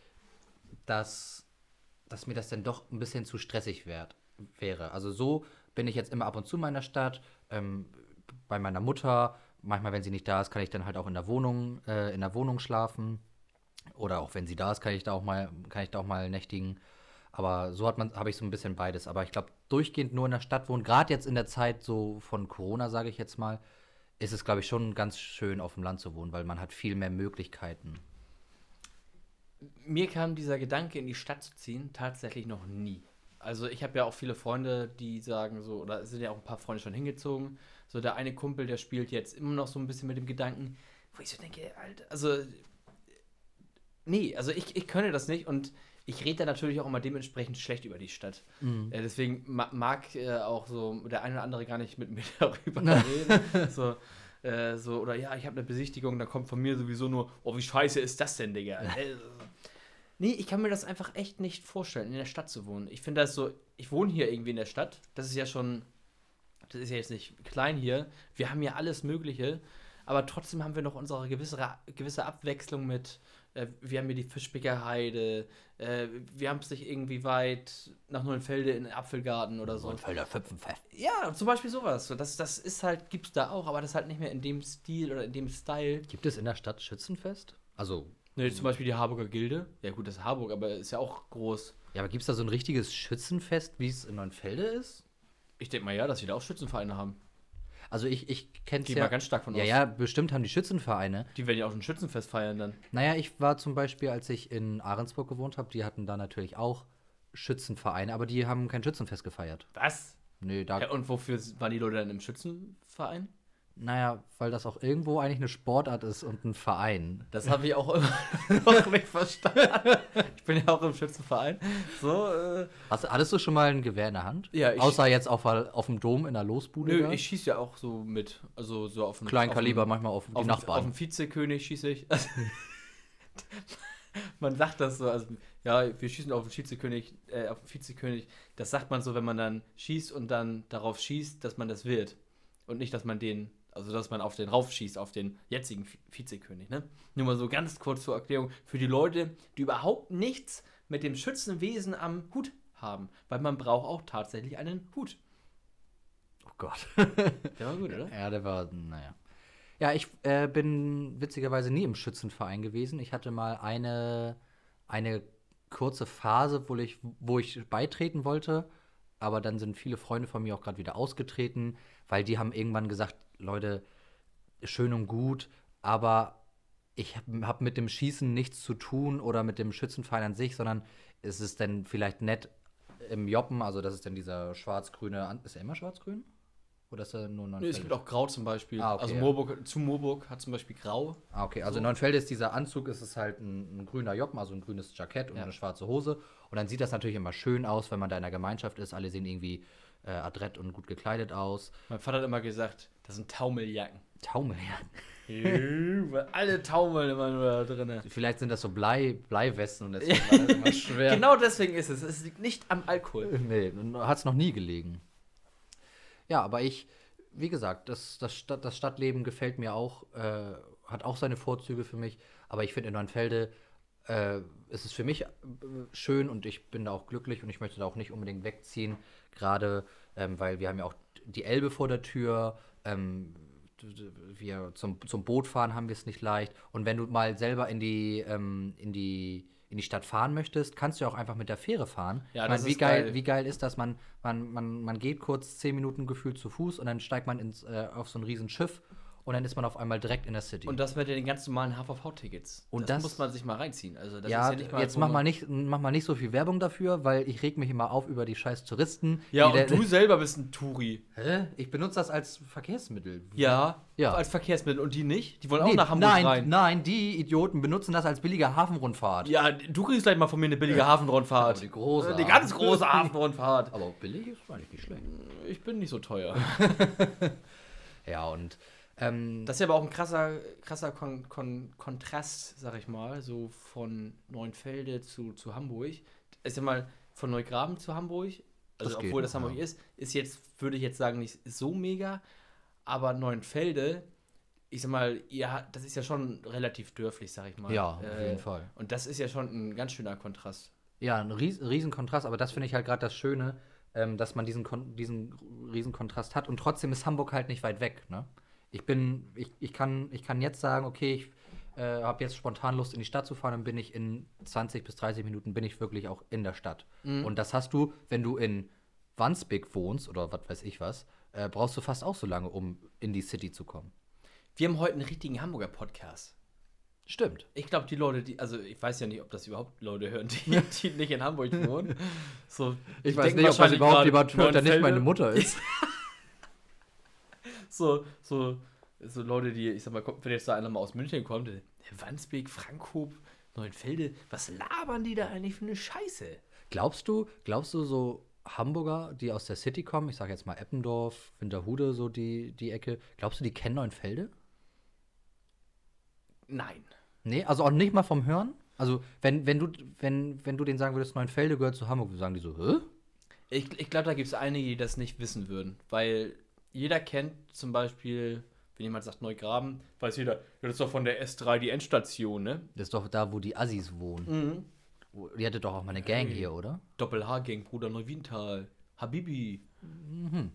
dass, dass mir das dann doch ein bisschen zu stressig wär, wäre. Also so bin ich jetzt immer ab und zu in der Stadt, ähm, bei meiner Mutter. Manchmal, wenn sie nicht da ist, kann ich dann halt auch in der Wohnung, äh, in der Wohnung schlafen. Oder auch wenn sie da ist, kann ich da auch mal, kann ich da auch mal nächtigen. Aber so hat man, habe ich so ein bisschen beides. Aber ich glaube, durchgehend nur in der Stadt wohnen, gerade jetzt in der Zeit so von Corona, sage ich jetzt mal, ist es, glaube ich, schon ganz schön auf dem Land zu wohnen, weil man hat viel mehr Möglichkeiten. Mir kam dieser Gedanke, in die Stadt zu ziehen, tatsächlich noch nie. Also ich habe ja auch viele Freunde, die sagen so, oder sind ja auch ein paar Freunde schon hingezogen. So der eine Kumpel, der spielt jetzt immer noch so ein bisschen mit dem Gedanken, wo ich so denke, Alter, also nee, also ich, ich könne das nicht und ich rede da natürlich auch immer dementsprechend schlecht über die Stadt. Äh, deswegen ma mag äh, auch so der eine oder andere gar nicht mit [laughs] mir darüber reden. so, äh, so, oder ja, ich habe eine Besichtigung, da kommt von mir sowieso nur, oh, wie scheiße ist das denn, Digga? Äh, nee, ich kann mir das einfach echt nicht vorstellen, in der Stadt zu wohnen. Ich finde das so, ich wohne hier irgendwie in der Stadt, das ist ja schon, das ist ja jetzt nicht klein hier, wir haben ja alles Mögliche, aber trotzdem haben wir noch unsere gewisse, gewisse Abwechslung mit, äh, wir haben hier die Fischbäckerheide, äh, wir haben es nicht irgendwie weit nach Neuenfelde in den Apfelgarten oder so. Felder Pföpfenfest. Ja, zum Beispiel sowas. So, Das, das ist halt, gibt's da auch, aber das halt nicht mehr in dem Stil oder in dem Style. Gibt es in der Stadt Schützenfest? Also, Ne, zum Beispiel die Harburger Gilde. Ja gut, das ist Harburg, aber ist ja auch groß. ja, aber gibt es da so ein richtiges Schützenfest, wie es in Neuenfelde ist? Ich denke mal ja, dass sie da auch Schützenvereine haben. Also ich, ich kenne es ja. mal ganz stark von ja, aus. ja, bestimmt haben die Schützenvereine. Die werden ja auch ein Schützenfest feiern dann. Naja, ich war zum Beispiel, als ich in Ahrensburg gewohnt habe, die hatten da natürlich auch Schützenvereine, aber die haben kein Schützenfest gefeiert. Was? Nö, da, Ja, und wofür waren die Leute dann im Schützenverein? Naja, weil das auch irgendwo eigentlich eine Sportart ist und ein Verein. Das habe ich auch immer [laughs] noch nicht verstanden. Ich bin ja auch im Schützenverein. So, äh, Hast, hattest du schon mal ein Gewehr in der Hand? Ja, ich- Außer jetzt auf, auf dem Dom in der Losbude? nö, da? ich schieße ja auch so mit. Also so auf dem Kleinkaliber manchmal auf die auf, dem- Nachbarn. Auf dem Vizekönig schieße ich. [laughs] man sagt das so, also ja, wir schießen auf den Vizekönig, äh, auf den Vizekönig. Das sagt man so, wenn man dann schießt und dann darauf schießt, dass man das wird. Und nicht, dass man den, also dass man auf den raufschießt, auf den jetzigen Vi- Vizekönig, ne? Nur mal so ganz kurz zur Erklärung für die Leute, die überhaupt nichts mit dem Schützenwesen am Hut haben. Weil man braucht auch tatsächlich einen Hut. oh Gott. Der war gut, oder? ja, der war, naja. Ja, ich äh, bin witzigerweise nie im Schützenverein gewesen. Ich hatte mal eine, eine kurze Phase, wo ich, wo ich beitreten wollte, aber dann sind viele Freunde von mir auch gerade wieder ausgetreten, weil die haben irgendwann gesagt, Leute, schön und gut, aber ich habe hab mit dem Schießen nichts zu tun oder mit dem Schützenverein an sich, sondern es ist dann vielleicht nett im Joppen, also das ist dann dieser schwarz-grüne, ist er immer schwarz-grün? Oder ist er nur Nee, es gibt auch Grau zum Beispiel. Ah, okay, also. Moorburg, zu Moorburg hat zum Beispiel Grau. Ah, okay. Also So. in Neunfelde ist dieser Anzug, ist es halt ein, ein grüner Joppen, also ein grünes Jackett und Ja. eine schwarze Hose. Und dann sieht das natürlich immer schön aus, wenn man da in der Gemeinschaft ist. Alle sehen irgendwie äh, adrett und gut gekleidet aus. Mein Vater hat immer gesagt, das sind Taumeljacken. Taumeljacken. Weil alle taumeln immer nur da drin. Vielleicht sind das so Blei, Bleiwesten und deswegen [laughs] war das immer schwer. Genau deswegen ist es. Es liegt nicht am Alkohol. Nee, hat es noch nie gelegen. Ja, aber ich, wie gesagt, das, das, Stadt, das Stadtleben gefällt mir auch, äh, hat auch seine Vorzüge für mich. Aber ich finde, in Neunfelde äh, ist es für mich äh, schön und ich bin da auch glücklich und ich möchte da auch nicht unbedingt wegziehen. Gerade, ähm, weil wir haben ja auch die Elbe vor der Tür. Ähm, wir zum, zum Boot fahren haben wir es nicht leicht. Und wenn du mal selber in die, ähm, in die, in die Stadt fahren möchtest, kannst du ja auch einfach mit der Fähre fahren. Ja, das meine, wie ist geil, geil. wie geil ist das? Man, man, man, man geht kurz zehn Minuten gefühlt zu Fuß und dann steigt man ins, äh, auf so ein riesen Schiff und dann ist man auf einmal direkt in der City. Und das mit den ganz normalen HVV-Tickets. Und das, das- muss man sich mal reinziehen. Also das ja, ist ja nicht mal. jetzt mach mal, nicht, mach mal nicht so viel Werbung dafür, weil ich reg mich immer auf über die scheiß Touristen. Ja, und der- du selber bist ein Touri. Hä? Ich benutze das als Verkehrsmittel. Ja, Ja. Als Verkehrsmittel. Und die nicht? Die wollen auch Nee, nach Hamburg nein, rein. nein, die Idioten benutzen das als billige Hafenrundfahrt. Ja, du kriegst gleich mal von mir eine billige Hafenrundfahrt. Aber die große Die ganz große Hafenrundfahrt. Aber billig ist eigentlich nicht schlecht. Ich bin nicht so teuer. [laughs] Ja, und ähm, Das ist ja aber auch ein krasser, krasser Kon Kon Kontrast, sag ich mal, so von Neuenfelde zu, zu Hamburg. Ist ja mal von Neugraben zu Hamburg, also Das geht obwohl das noch, Hamburg ja. ist, ist jetzt, würde ich jetzt sagen, nicht so mega, aber Neuenfelde, ich sag mal, ja, das ist ja schon relativ dörflich, sag ich mal. ja, auf Äh, jeden Fall. Und das ist ja schon ein ganz schöner Kontrast. Ja, ein ries riesen Kontrast, aber das finde ich halt gerade das Schöne, ähm, dass man diesen, Kon diesen riesen Kontrast hat und trotzdem ist Hamburg halt nicht weit weg, ne? Ich bin, ich, ich, kann, ich kann jetzt sagen, okay, ich äh, habe jetzt spontan Lust in die Stadt zu fahren, dann bin ich in 20 bis 30 Minuten bin ich wirklich auch in der Stadt. Und das hast du, wenn du in Wandsbek wohnst oder was weiß ich was, äh, brauchst du fast auch so lange, um in die City zu kommen. Wir haben heute einen richtigen Hamburger Podcast. Stimmt. Ich glaube, die Leute, die, also ich weiß ja nicht, ob das überhaupt Leute hören, die, die nicht in Hamburg wohnen. [laughs] So, Ich weiß nicht, ob das überhaupt jemand hört, der nicht meine Mutter ist. [laughs] [laughs] So, so, so Leute, die, ich sag mal, wenn jetzt da einer mal aus München kommt, der, Wandsbek, Frankhof, Neuenfelde, was labern die da eigentlich für eine Scheiße? Glaubst du, glaubst du so Hamburger, die aus der City kommen, ich sage jetzt mal Eppendorf, Winterhude, so die, die Ecke, glaubst du, die kennen Neuenfelde? Nein. Nee, also auch nicht mal vom Hören? Also, wenn, wenn, du, wenn, wenn du denen sagen würdest, Neuenfelde gehört zu Hamburg, sagen die so, hä? Ich, ich glaube, da gibt es einige, die das nicht wissen würden, weil jeder kennt zum Beispiel, wenn jemand sagt Neugraben, weiß jeder, ja, das ist doch von der S3 die Endstation, ne? Das ist doch da, wo die Assis wohnen. Mhm. Die hatte doch auch mal eine Gang hier, oder? Doppel-H-Gang, Bruder Neuwiental, Habibi. Mhm.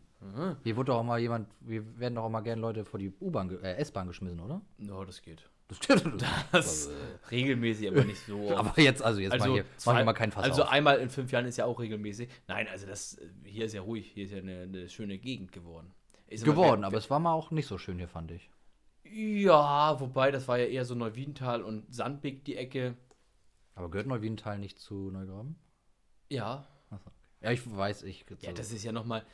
Hier wurde doch auch mal jemand, wir werden doch auch mal gerne Leute vor die U-Bahn, äh, S-Bahn geschmissen, oder? Ja, das geht. Das, [laughs] Das regelmäßig, aber nicht so. oft. [laughs] aber jetzt, also jetzt mal hier, mach ich mal keinen Fass also auf. einmal in fünf Jahren ist ja auch regelmäßig. Nein, also das hier ist ja ruhig, hier ist ja eine, eine schöne Gegend geworden. Ich mal, Geworden, wer- aber es war mal auch nicht so schön hier, fand ich. Ja, wobei, das war ja eher so Neuwiedental und Sandbeck die Ecke. Aber gehört Neuwiedental nicht zu Neugraben? Ja. Achso. Ja, ich weiß, ich. Ja, das ist ja nochmal.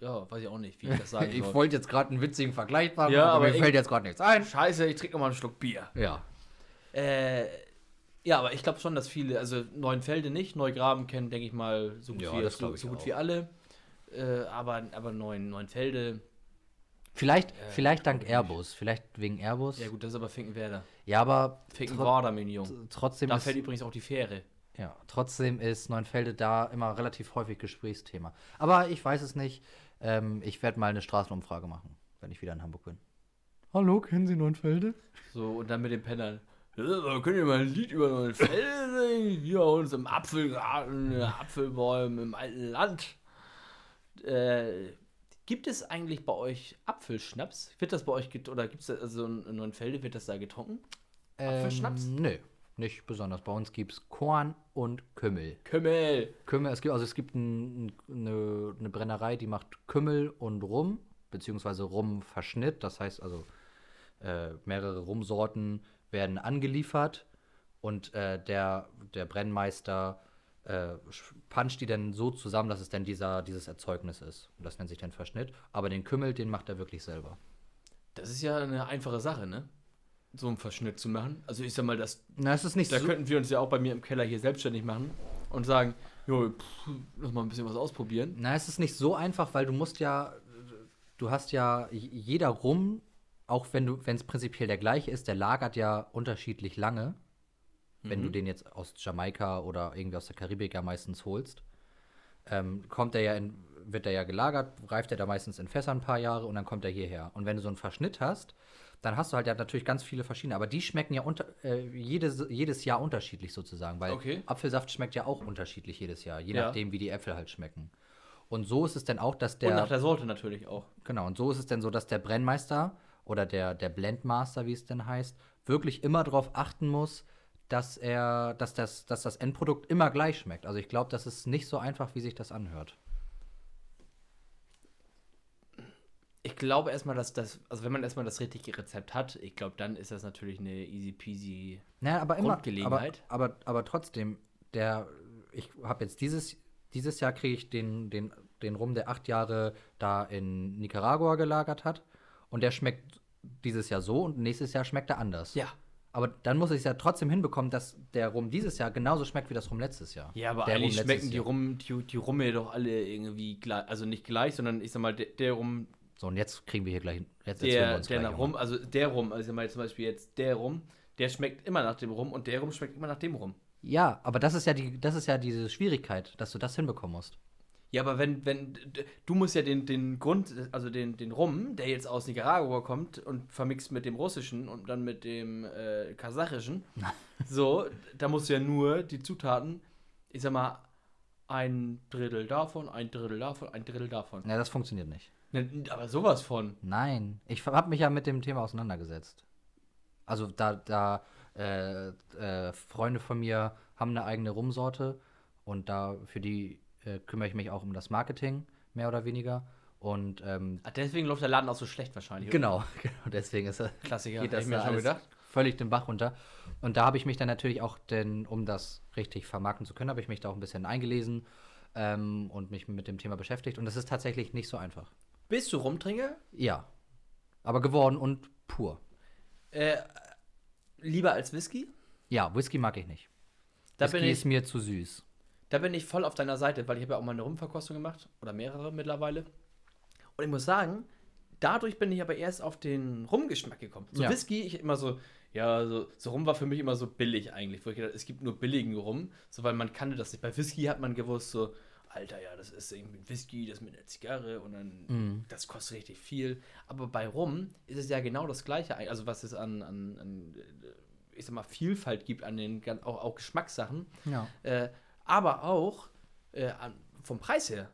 Ja, weiß ich auch nicht, wie ich das sagen [laughs] ich soll. wollte jetzt gerade einen witzigen Vergleich machen, Ja, aber, aber mir ich- fällt jetzt gerade nichts ein. Scheiße, ich trinke nochmal einen Schluck Bier. Ja. Äh, ja, aber ich glaube schon, dass viele, also Neuenfelde nicht, Neugraben kennen, denke ich mal, so gut, Ja, wie, das so, ich so gut wie alle. Äh, aber aber Neuen, Neuenfelde, Vielleicht, Äh, vielleicht dank Airbus. Vielleicht wegen Airbus. ja gut, das ist aber Finkenwerder. Ja, aber Finkenwerder, mein Junge. tr- trotzdem Da ist, fährt übrigens auch die Fähre. ja, trotzdem ist Neuenfelde da immer relativ häufig Gesprächsthema. Aber ich weiß es nicht. Ähm, ich werde mal eine Straßenumfrage machen, wenn ich wieder in Hamburg bin. Hallo, kennen Sie Neuenfelde? So, und dann mit den Pennern. Ja, könnt ihr mal ein Lied über Neuenfelde singen? Hier uns im Apfelgarten, äh, Apfelbäume im alten Land. Äh, gibt es eigentlich bei euch Apfelschnaps? Wird das bei euch, get oder gibt es also in Neuenfelde, wird das da getrunken? Apfelschnaps? Ähm, nö, nicht besonders. Bei uns gibt es Korn und Kümmel. Kümmel. Kümmel, es gibt, also es gibt ein, eine, eine Brennerei, die macht Kümmel und Rum, beziehungsweise Rumverschnitt. Das heißt also, äh, mehrere Rumsorten werden angeliefert und äh, der, der Brennmeister äh, puncht die dann so zusammen, dass es dann dieser, dieses Erzeugnis ist. Und das nennt sich dann Verschnitt. Aber den Kümmel, den macht er wirklich selber. Das ist ja eine einfache Sache, ne? So einen Verschnitt zu machen. Also ich sag mal, das, Na, es ist nicht da so. könnten wir uns ja auch bei mir im Keller hier selbstständig machen und sagen, jo, pff, lass mal ein bisschen was ausprobieren. Na, es ist nicht so einfach, weil du musst ja, du hast ja jeder Rum, auch wenn du, wenn es prinzipiell der gleiche ist, der lagert ja unterschiedlich lange. Wenn du den jetzt aus Jamaika oder irgendwie aus der Karibik ja meistens holst, ähm, kommt er ja in, wird er ja gelagert, reift er da meistens in Fässern ein paar Jahre und dann kommt er hierher. Und wenn du so einen Verschnitt hast, dann hast du halt ja natürlich ganz viele verschiedene, aber die schmecken ja unter, äh, jedes, jedes Jahr unterschiedlich sozusagen, weil Okay. Apfelsaft schmeckt ja auch unterschiedlich jedes Jahr, je Ja. nachdem, wie die Äpfel halt schmecken. Und so ist es dann auch, dass und der, nach der Sorte natürlich auch. genau, und so ist es dann so, dass der Brennmeister oder der, der Blendmaster, wie es denn heißt, wirklich immer darauf achten muss, dass er, dass das, dass das Endprodukt immer gleich schmeckt. Also ich glaube, das ist nicht so einfach, wie sich das anhört. Ich glaube erstmal, dass das, also wenn man erstmal das richtige Rezept hat, ich glaube, dann ist das natürlich eine easy peasy. Naja, aber immer. Grundgelegenheit. Aber, aber, aber trotzdem, der, ich habe jetzt dieses, dieses Jahr kriege ich den, den, den Rum, der acht Jahre da in Nicaragua gelagert hat. Und der schmeckt dieses Jahr so und nächstes Jahr schmeckt er anders. Ja. Aber dann muss ich es ja trotzdem hinbekommen, dass der Rum dieses Jahr genauso schmeckt wie das Rum letztes Jahr. Ja, aber der eigentlich schmecken die. Rum, die, die Rumme doch alle irgendwie gleich, also nicht gleich, sondern ich sag mal, der, der Rum, So, und jetzt kriegen wir hier gleich. Jetzt der, uns der gleich. Rum, also der Rum, also ich sag mal zum Beispiel jetzt der Rum, der schmeckt immer nach dem Rum und der Rum schmeckt immer nach dem Rum. Ja, aber das ist ja die, das ist ja diese Schwierigkeit, dass du das hinbekommen musst. Ja, aber wenn, wenn, du musst ja den, den Grund, also den, den Rum, der jetzt aus Nicaragua kommt und vermixt mit dem russischen und dann mit dem äh, kasachischen, [laughs] so, da musst du ja nur die Zutaten, ich sag mal, ein Drittel davon, ein Drittel davon, ein Drittel davon. Ja, das funktioniert nicht. Ne, Aber sowas von. Nein, ich habe mich ja mit dem Thema auseinandergesetzt. Also da, da äh, äh, Freunde von mir haben eine eigene Rumsorte und da für die äh, kümmere ich mich auch um das Marketing, mehr oder weniger. Und ähm, Ah, deswegen läuft der Laden auch so schlecht wahrscheinlich. oder? genau, [laughs] genau, deswegen ist er Klassiker, geht das ich mir da schon gedacht. völlig den Bach runter. Und da habe ich mich dann natürlich auch, denn, um das richtig vermarkten zu können, habe ich mich da auch ein bisschen eingelesen ähm, und mich mit dem Thema beschäftigt. Und das ist tatsächlich nicht so einfach. Bist du Rumtrinker? Ja, aber geworden und pur. Äh, lieber als Whisky? Ja, Whisky mag ich nicht. Da Whisky ich- ist mir zu süß. Da bin ich voll auf deiner Seite, weil ich habe ja auch mal eine Rumverkostung gemacht oder mehrere mittlerweile. Und ich muss sagen, dadurch bin ich aber erst auf den Rumgeschmack gekommen. So Ja. Whisky, ich immer so, ja, so, so Rum war für mich immer so billig eigentlich. Wo ich gedacht, es gibt nur billigen Rum, so weil man kannte das nicht. Bei Whisky hat man gewusst, so, Alter, ja, das ist irgendwie ein Whisky, das mit einer Zigarre und dann, Mhm. das kostet richtig viel. Aber bei Rum ist es ja genau das Gleiche, also was es an, an, an äh, ich sag mal, Vielfalt gibt an den, auch, auch Geschmackssachen. Ja. Äh, aber auch äh, vom Preis her.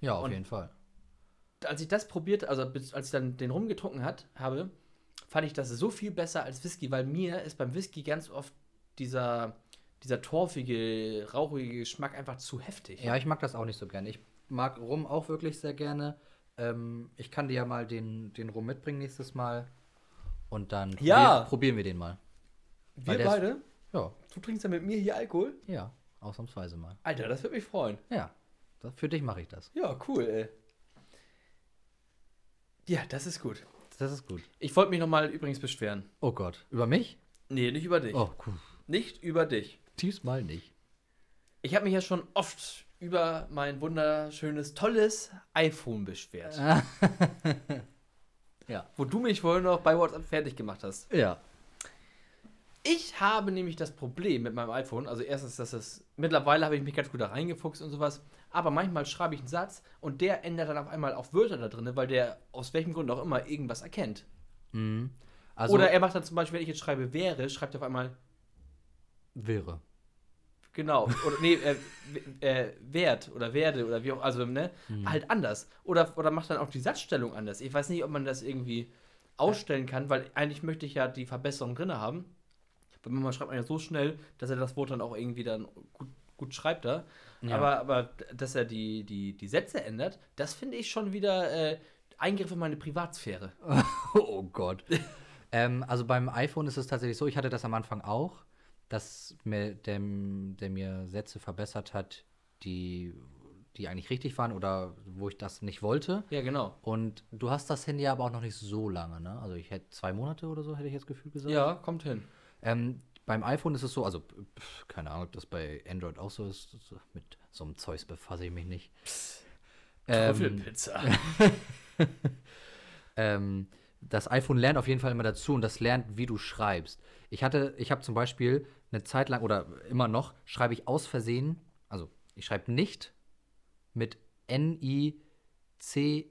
Ja, auf Und- jeden Fall. Als ich das probiert, also als ich dann den rumgetrunken hat, habe, fand ich das so viel besser als Whisky, weil mir ist beim Whisky ganz oft dieser, dieser torfige, rauchige Geschmack einfach zu heftig. Ja, ich mag das auch nicht so gern. Ich mag Rum auch wirklich sehr gerne. Ähm, ich kann dir ja mal den, den Rum mitbringen nächstes Mal. Und dann Ja. probier- probieren wir den mal. Wir Weil der ist- beide? Ja, Du trinkst ja mit mir hier Alkohol? ja, ausnahmsweise mal. Alter, das würde mich freuen. Ja, das, für dich mache ich das. Ja, cool, ey. Ja, das ist gut. Das ist gut. Ich wollte mich nochmal übrigens beschweren. Oh Gott, über mich? Nee, nicht über dich. Oh, cool. Nicht über dich. Diesmal nicht. Ich habe mich ja schon oft über mein wunderschönes, tolles iPhone beschwert. [laughs] Ja. Wo du mich vorhin noch bei WhatsApp fertig gemacht hast. Ja. Ich habe nämlich das Problem mit meinem iPhone, also erstens, dass es, mittlerweile habe ich mich ganz gut da reingefuchst und sowas, aber manchmal schreibe ich einen Satz und der ändert dann auf einmal auch Wörter da drin, weil der aus welchem Grund auch immer irgendwas erkennt. Mhm. Also, Oder er macht dann zum Beispiel, wenn ich jetzt schreibe wäre, schreibt er auf einmal wäre. Genau. Oder nee, äh, äh, Wert oder Werde oder wie auch, also, ne? Halt anders. Oder, oder macht dann auch die Satzstellung anders. Ich weiß nicht, ob man das irgendwie ausstellen kann, weil eigentlich möchte ich ja die Verbesserung drin haben. Weil manchmal schreibt man ja so schnell, dass er das Wort dann auch irgendwie dann gut, gut schreibt da. Ja. Aber, aber dass er die, die, die Sätze ändert, das finde ich schon wieder äh, Eingriff in meine Privatsphäre. [laughs] Oh Gott. [laughs] ähm, also beim iPhone ist es tatsächlich so, ich hatte das am Anfang auch, dass mir der, der mir Sätze verbessert hat, die, die eigentlich richtig waren oder wo ich das nicht wollte. Ja, genau. Und du hast das Handy aber auch noch nicht so lange, ne? Also ich hätte zwei Monate oder so, hätte ich jetzt Gefühl gesagt. Ja, kommt hin. Ähm, beim iPhone ist es so, also pf, keine Ahnung, ob das bei Android auch so ist. Mit so einem Zeugs befasse ich mich nicht. Ähm, Trüffelpizza. [laughs] ähm, das iPhone lernt auf jeden Fall immer dazu und das lernt, wie du schreibst. Ich hatte, ich habe zum Beispiel eine Zeit lang oder immer noch schreibe ich aus Versehen, also ich schreibe nicht mit N-I-C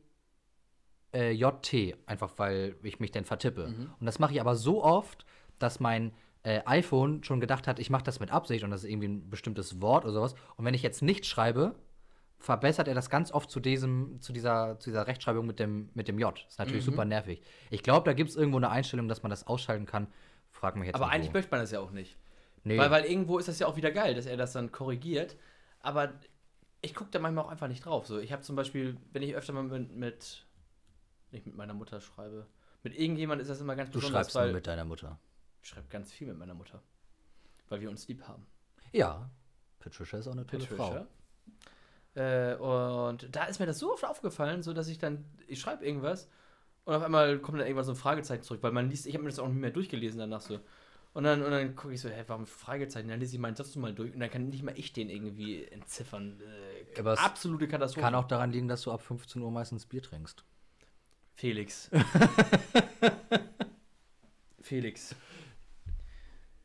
äh, J-T, einfach weil ich mich dann vertippe. Und das mache ich aber so oft, dass mein äh, iPhone schon gedacht hat, ich mache das mit Absicht und das ist irgendwie ein bestimmtes Wort oder sowas. Und wenn ich jetzt nicht schreibe, verbessert er das ganz oft zu diesem, zu dieser, zu dieser Rechtschreibung mit dem, mit dem J. Ist natürlich super nervig. Ich glaube, da gibt es irgendwo eine Einstellung, dass man das ausschalten kann. Frag mich jetzt Aber eigentlich wo. möchte man das ja auch nicht. Nee. Weil, weil irgendwo ist das ja auch wieder geil, dass er das dann korrigiert. Aber ich gucke da manchmal auch einfach nicht drauf. So, ich habe zum Beispiel, wenn ich öfter mal mit, mit, nicht mit meiner Mutter schreibe, mit irgendjemand ist das immer ganz du besonders, schreibst weil nur mit deiner Mutter. Ich schreibe ganz viel mit meiner Mutter, weil wir uns lieb haben. Ja. Patricia ist auch eine tolle Patricia. Äh, und da ist mir das so oft aufgefallen, so dass ich dann, ich schreibe irgendwas und auf einmal kommt dann irgendwann so ein Fragezeichen zurück, weil man liest, ich habe mir das auch nicht mehr durchgelesen danach so. Und dann, und dann gucke ich so, hä, warum Fragezeichen? Dann lese ich meinen Satz mal durch und dann kann nicht mal ich den irgendwie entziffern. Äh, Aber absolute Frau. Katastrophe. Kann auch daran liegen, dass du ab 15 Uhr meistens Bier trinkst. Felix. [laughs] Felix.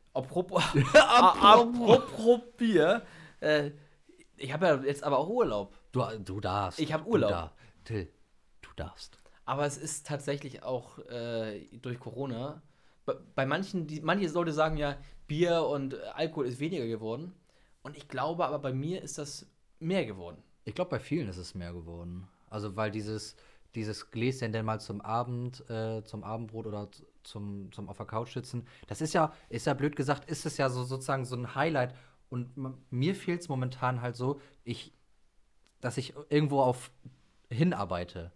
[laughs] Apropos, apropos Bier. Äh, ich habe ja jetzt aber auch Urlaub. Du, du darfst. Ich hab Du Urlaub. dar- Till, du darfst. Aber es ist tatsächlich auch äh, durch Corona. Bei, bei manchen, die, manche Leute sagen ja, Bier und Alkohol ist weniger geworden. Und ich glaube aber bei mir ist das mehr geworden. Ich glaube, bei vielen ist es mehr geworden. Also, weil dieses, dieses Gläschen denn mal zum Abend, äh, zum Abendbrot oder zum, zum auf der Couch sitzen, das ist ja, ist ja blöd gesagt, ist es ja so sozusagen so ein Highlight. Und mir fehlt es momentan halt so, ich, dass ich irgendwo auf hinarbeite.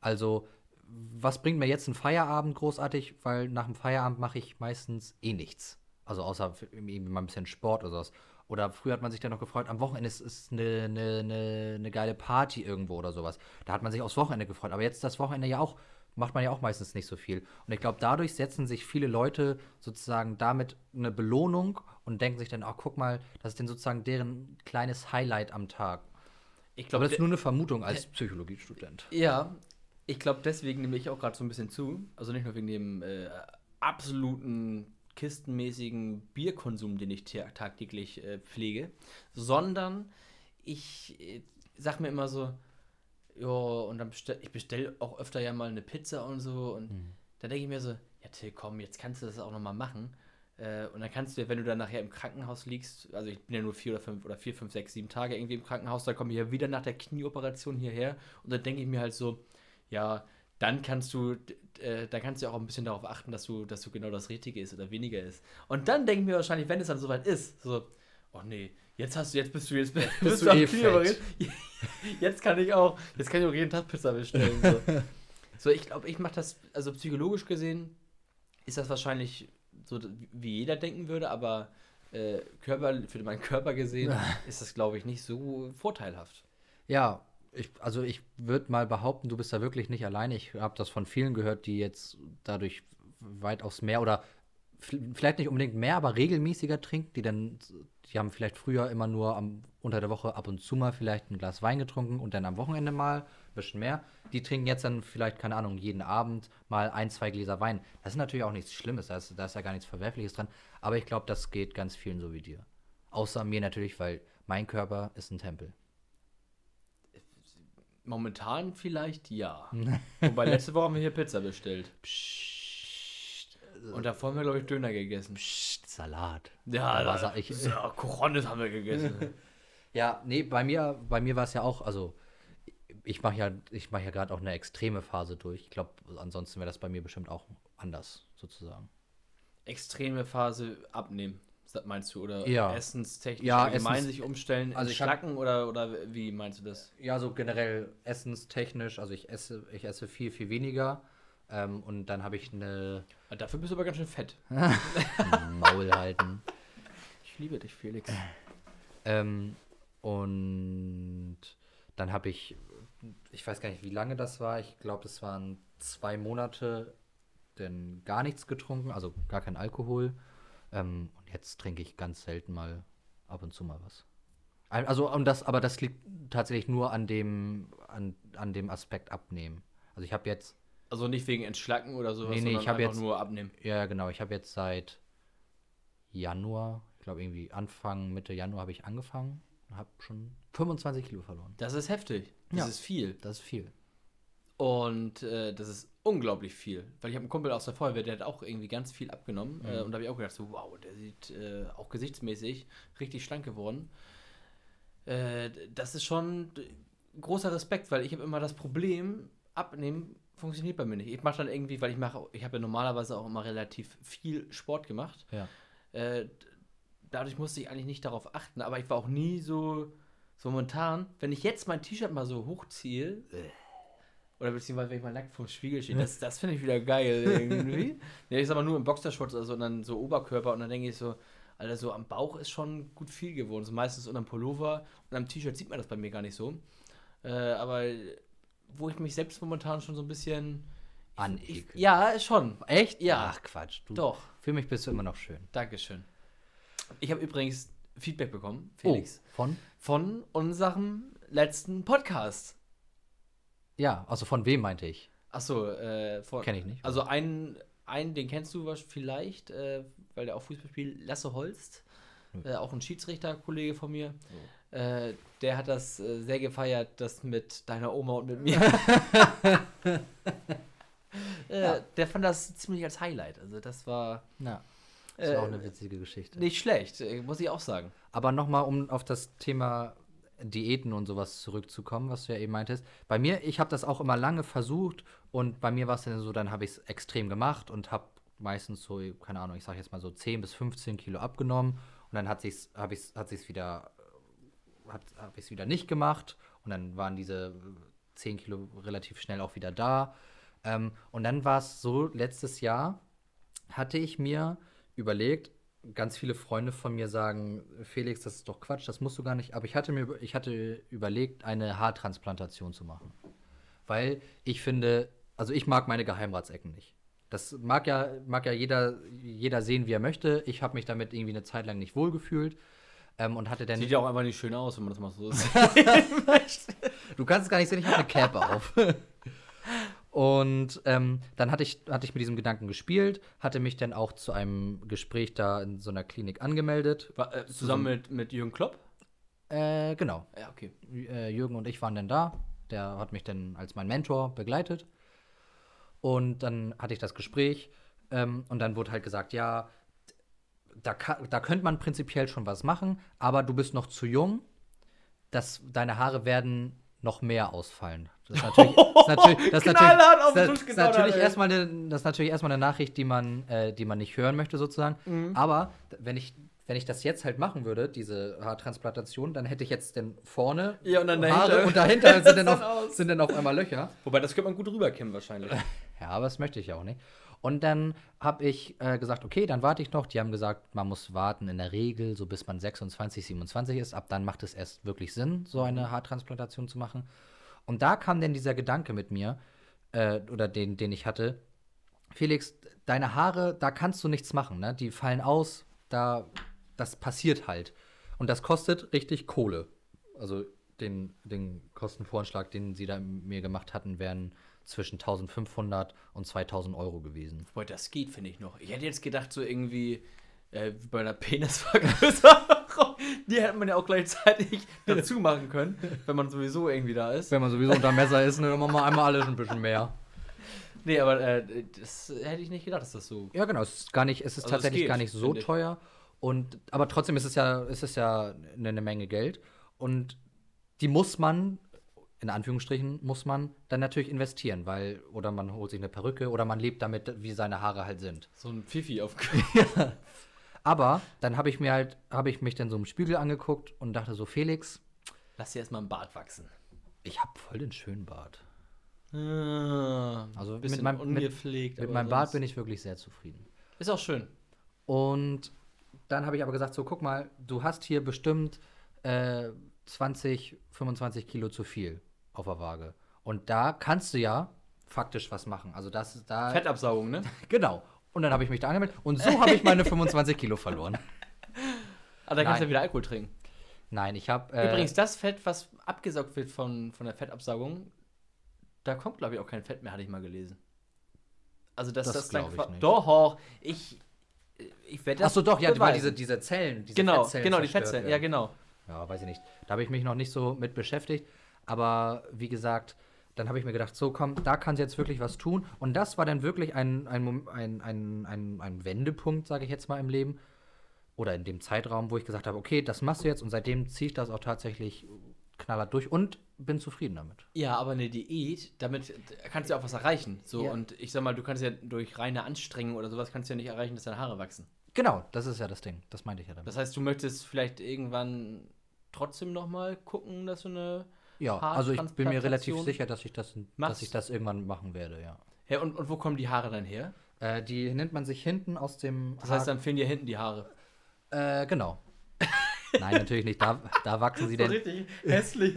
Also, was bringt mir jetzt ein Feierabend großartig? Weil nach dem Feierabend mache ich meistens eh nichts. Also außer irgendwie mal ein bisschen Sport oder sowas. Oder früher hat man sich dann noch gefreut, am Wochenende ist, ist eine, eine, eine, eine geile Party irgendwo oder sowas. Da hat man sich aufs Wochenende gefreut. Aber jetzt das Wochenende ja auch, macht man ja auch meistens nicht so viel. Und ich glaube, dadurch setzen sich viele Leute sozusagen damit eine Belohnung und denken sich dann, ach guck mal, das ist denn sozusagen deren kleines Highlight am Tag. Ich glaube, das ist nur eine Vermutung als Psychologiestudent. Ja, ich glaube, deswegen nehme ich auch gerade so ein bisschen zu. Also nicht nur wegen dem äh, absoluten kistenmäßigen Bierkonsum, den ich ta- tagtäglich äh, pflege, sondern ich äh, sag mir immer so, ja, und dann bestell, ich bestelle auch öfter ja mal eine Pizza und so und da denke ich mir so, ja Till, komm, jetzt kannst du das auch nochmal machen. Äh, und dann kannst du, wenn du dann nachher im Krankenhaus liegst, also ich bin ja nur vier oder fünf oder vier, fünf, sechs, sieben Tage irgendwie im Krankenhaus, dann komme ich ja wieder nach der Knieoperation hierher und dann denke ich mir halt so, ja, dann kannst du, äh, dann kannst du auch ein bisschen darauf achten, dass du, dass du genau das Richtige ist oder weniger ist. Und dann denke ich mir wahrscheinlich, wenn es dann soweit ist, so, oh nee, jetzt hast du, jetzt bist du, jetzt bist, Bist du du eh fett. [laughs] Jetzt kann ich auch, jetzt kann ich auch jeden Tag Pizza bestellen. So, [laughs] so ich glaube, ich mache das, also psychologisch gesehen ist das wahrscheinlich so, wie jeder denken würde, aber äh, Körper, für meinen Körper gesehen [laughs] ist das, glaube ich, nicht so vorteilhaft. Ja, ich, also ich würde mal behaupten, du bist da wirklich nicht alleine. Ich habe das von vielen gehört, die jetzt dadurch weitaus mehr oder vielleicht nicht unbedingt mehr, aber regelmäßiger trinken, die dann, die haben vielleicht früher immer nur am, unter der Woche ab und zu mal vielleicht ein Glas Wein getrunken und dann am Wochenende mal ein bisschen mehr. Die trinken jetzt dann vielleicht, keine Ahnung, jeden Abend mal ein, zwei Gläser Wein. Das ist natürlich auch nichts Schlimmes, da ist, da ist ja gar nichts Verwerfliches dran. Aber ich glaube, das geht ganz vielen so wie dir. Außer mir natürlich, weil mein Körper ist ein Tempel. Momentan vielleicht ja. [laughs] Wobei letzte Woche haben wir hier Pizza bestellt. Psst, Und davor haben wir, glaube ich, Döner gegessen. Psst, Salat. Ja, Da war ich- ja Coronnes haben wir gegessen. [laughs] Ja, nee, bei mir, bei mir war es ja auch, also ich mache ja, ich mache ja gerade auch eine extreme Phase durch. Ich glaube, ansonsten wäre das bei mir bestimmt auch anders, sozusagen. Extreme Phase abnehmen, meinst du? Oder Ja. essenstechnisch Ja, allgemein Essens- sich umstellen, Also Schlacken oder, oder wie meinst du das? Ja, so generell essenstechnisch, also ich esse, ich esse viel, viel weniger. Ähm, und dann habe ich eine Ah, Dafür bist du aber ganz schön fett. [laughs] Maul halten. Ich liebe dich, Felix. Ähm, und dann habe ich, ich weiß gar nicht, wie lange das war. Ich glaube, das waren zwei Monate, denn gar nichts getrunken, also gar kein Alkohol. Ähm, und jetzt trinke ich ganz selten mal ab und zu mal was. Also, und das, aber das liegt tatsächlich nur an dem, an, an dem Aspekt abnehmen. Also ich habe jetzt, Also nicht wegen Entschlacken oder sowas, Nee, nee, sondern ich hab einfach jetzt- nur abnehmen. ja genau, ich habe jetzt seit Januar, ich glaube irgendwie Anfang, Mitte Januar habe ich angefangen und habe schon 25 Kilo verloren. Das ist heftig. Das Ja. ist viel. Das ist viel. Und äh, das ist unglaublich viel. Weil ich habe einen Kumpel aus der Feuerwehr, der hat auch irgendwie ganz viel abgenommen. Äh, und da habe ich auch gedacht, so, wow, der sieht äh, auch gesichtsmäßig richtig schlank geworden. Äh, das ist schon großer Respekt, weil ich habe immer das Problem, abnehmen funktioniert bei mir nicht. Ich mache dann irgendwie, weil ich mache, ich habe ja normalerweise auch immer relativ viel Sport gemacht. Ja. Äh, dadurch musste ich eigentlich nicht darauf achten, aber ich war auch nie so, so momentan, wenn ich jetzt mein T-Shirt mal so hochziehe, oder beziehungsweise wenn ich mal nackt vorm Spiegel stehe, das, das finde ich wieder geil irgendwie. [laughs] ja, ich sag mal nur im Boxershorts oder so, und dann so Oberkörper und dann denke ich so, Alter, so am Bauch ist schon gut viel geworden. So meistens unter dem Pullover und am T-Shirt sieht man das bei mir gar nicht so. Äh, aber wo ich mich selbst momentan schon so ein bisschen. Anekel. ja, schon. Echt? Ja. Ach Quatsch. Du, Doch. Für mich bist du immer noch schön. Dankeschön. Ich habe übrigens Feedback bekommen, Felix, Oh, von? von unserem letzten Podcast. Ja, also von wem meinte ich? Achso, äh, von. Kenn ich nicht. Also einen, einen, den kennst du vielleicht, äh, weil der auch Fußball spielt, Lasse Holst. Äh, auch ein Schiedsrichterkollege von mir. Äh, der hat das äh, sehr gefeiert, das mit deiner Oma und mit mir. [laughs] äh, Ja. Der fand das ziemlich als Highlight. Also das war Ja. Das äh, war auch eine witzige Geschichte. nicht schlecht, äh, muss ich auch sagen. Aber nochmal, um auf das Thema Diäten und sowas zurückzukommen, was du ja eben meintest. Bei mir, ich habe das auch immer lange versucht und bei mir war es dann so, dann habe ich es extrem gemacht und habe meistens so, keine Ahnung, ich sage jetzt mal so 10 bis 15 Kilo abgenommen und dann hat sich's, hab ich's, hat sich's wieder, habe ich es wieder nicht gemacht und dann waren diese 10 Kilo relativ schnell auch wieder da. Ähm, und dann war es so, letztes Jahr hatte ich mir überlegt, ganz viele Freunde von mir sagen, Felix, das ist doch Quatsch, das musst du gar nicht. Aber ich hatte mir ich hatte überlegt, eine Haartransplantation zu machen. Weil ich finde, also ich mag meine Geheimratsecken nicht. Das mag ja, mag ja jeder, jeder sehen, wie er möchte. Ich habe mich damit irgendwie eine Zeit lang nicht wohlgefühlt. Ähm, und hatte dann. Sieht ja auch einfach nicht schön aus, wenn man das mal so sieht. [laughs] Du kannst es gar nicht sehen, ich habe eine Cape auf. Und ähm, dann hatte ich, hatte ich mit diesem Gedanken gespielt, hatte mich dann auch zu einem Gespräch da in so einer Klinik angemeldet. War, äh, zusammen mit, mit Jürgen Klopp? Äh, genau. Ja, okay. Äh, Jürgen und ich waren dann da. Der hat mich dann als mein Mentor begleitet. Und dann hatte ich das Gespräch. Ähm, und dann wurde halt gesagt, ja, da, da könnte man prinzipiell schon was machen, aber du bist noch zu jung. Das, deine Haare werden noch mehr ausfallen. Das ist natürlich, [laughs] das ist natürlich, das ist natürlich, Knallhart auf den das ist natürlich erstmal eine, das ist natürlich erstmal eine Nachricht, die man, äh, die man nicht hören möchte sozusagen. Mhm. Aber wenn ich wenn ich das jetzt halt machen würde, diese Haartransplantation, dann hätte ich jetzt denn vorne Ja, und dann Haare dahinter- und dahinter [laughs] sind dann, auf, sind dann auf einmal Löcher. Wobei, das könnte man gut rüberkämmen wahrscheinlich. Ja, aber das möchte ich ja auch nicht. Und dann habe ich äh, gesagt, okay, dann warte ich noch. Die haben gesagt, man muss warten in der Regel, so bis man 26, 27 ist. Ab dann macht es erst wirklich Sinn, so eine Haartransplantation zu machen. Und da kam dann dieser Gedanke mit mir, äh, oder den, den ich hatte, Felix, deine Haare, da kannst du nichts machen, ne? Die fallen aus, da, das passiert halt. Und das kostet richtig Kohle. Also den, den Kostenvoranschlag, den sie da mir gemacht hatten, wären zwischen 1500 und 2000 Euro gewesen. Boah, das geht, finde ich noch. Ich hätte jetzt gedacht, so irgendwie äh, bei einer Penisvergrößerung. [laughs] Die hätte man ja auch gleichzeitig [laughs] dazu machen können, wenn man sowieso irgendwie da ist. Wenn man sowieso unter Messer ist, ne, dann machen wir einmal alles ein bisschen mehr. Nee, aber äh, das hätte ich nicht gedacht, dass das so. Ja, genau. Es ist gar nicht, es ist Also tatsächlich geht, gar nicht so teuer. Und, aber trotzdem ist es ja, ist es ja eine, eine Menge Geld. Und die muss man, in Anführungsstrichen, muss man dann natürlich investieren, weil, oder man holt sich eine Perücke oder man lebt damit, wie seine Haare halt sind. So ein Pfiffi auf. [laughs] Aber dann habe ich mir halt, habe ich mich dann so im Spiegel angeguckt und dachte so, Felix, Lass dir erstmal einen Bart wachsen. ich habe voll den schönen Bart. Ah, Also bisschen mit meinem- mit- ungepflegt. Mit meinem Bart bin ich wirklich sehr zufrieden. Ist auch schön. Und dann habe ich aber gesagt, so guck mal, du hast hier bestimmt äh, 20, 25 Kilo zu viel auf der Waage. Und da kannst du ja faktisch was machen. Also das ist da. Fettabsaugung, ne? [laughs] Genau. Und dann habe ich mich da angemeldet und so habe ich meine [laughs] 25 Kilo verloren. Ah, da kannst du wieder Alkohol trinken. Nein, ich habe. Äh, Übrigens, das Fett, was abgesaugt wird von, von der Fettabsaugung, da kommt, glaube ich, auch kein Fett mehr, hatte ich mal gelesen. Also, dass Das das, dann ich nicht. Doch, ich, ich werde das. Achso, doch, ja, weil beweisen. diese, diese Zellen. Diese Genau, Fettzellen genau, die Fettzellen. werden. Ja, genau. Ja, weiß ich nicht. Da habe ich mich noch nicht so mit beschäftigt. Aber wie gesagt, dann habe ich mir gedacht, so komm, da kannst du jetzt wirklich was tun. Und das war dann wirklich ein, ein, ein, ein, ein, ein Wendepunkt, sage ich jetzt mal, im Leben. Oder in dem Zeitraum, wo ich gesagt habe, okay, das machst du jetzt. Und seitdem ziehe ich das auch tatsächlich knallhart durch und bin zufrieden damit. Ja, aber eine Diät, damit kannst du auch was erreichen. So, Ja. und ich sag mal, du kannst ja durch reine Anstrengung oder sowas kannst du ja nicht erreichen, dass deine Haare wachsen. Genau, das ist ja das Ding. Das meinte ich ja damit. Das heißt, du möchtest vielleicht irgendwann trotzdem nochmal gucken, dass du eine. Ja, also ich bin mir relativ sicher, dass ich das, dass ich das irgendwann machen werde, ja. Ja, und, und wo kommen die Haare dann her? Äh, die nimmt man sich hinten aus dem. Das heißt, dann fehlen dir hinten die Haare. Äh, genau. [laughs] Nein, natürlich nicht. Da, da wachsen sie denn. richtig [laughs] hässlich.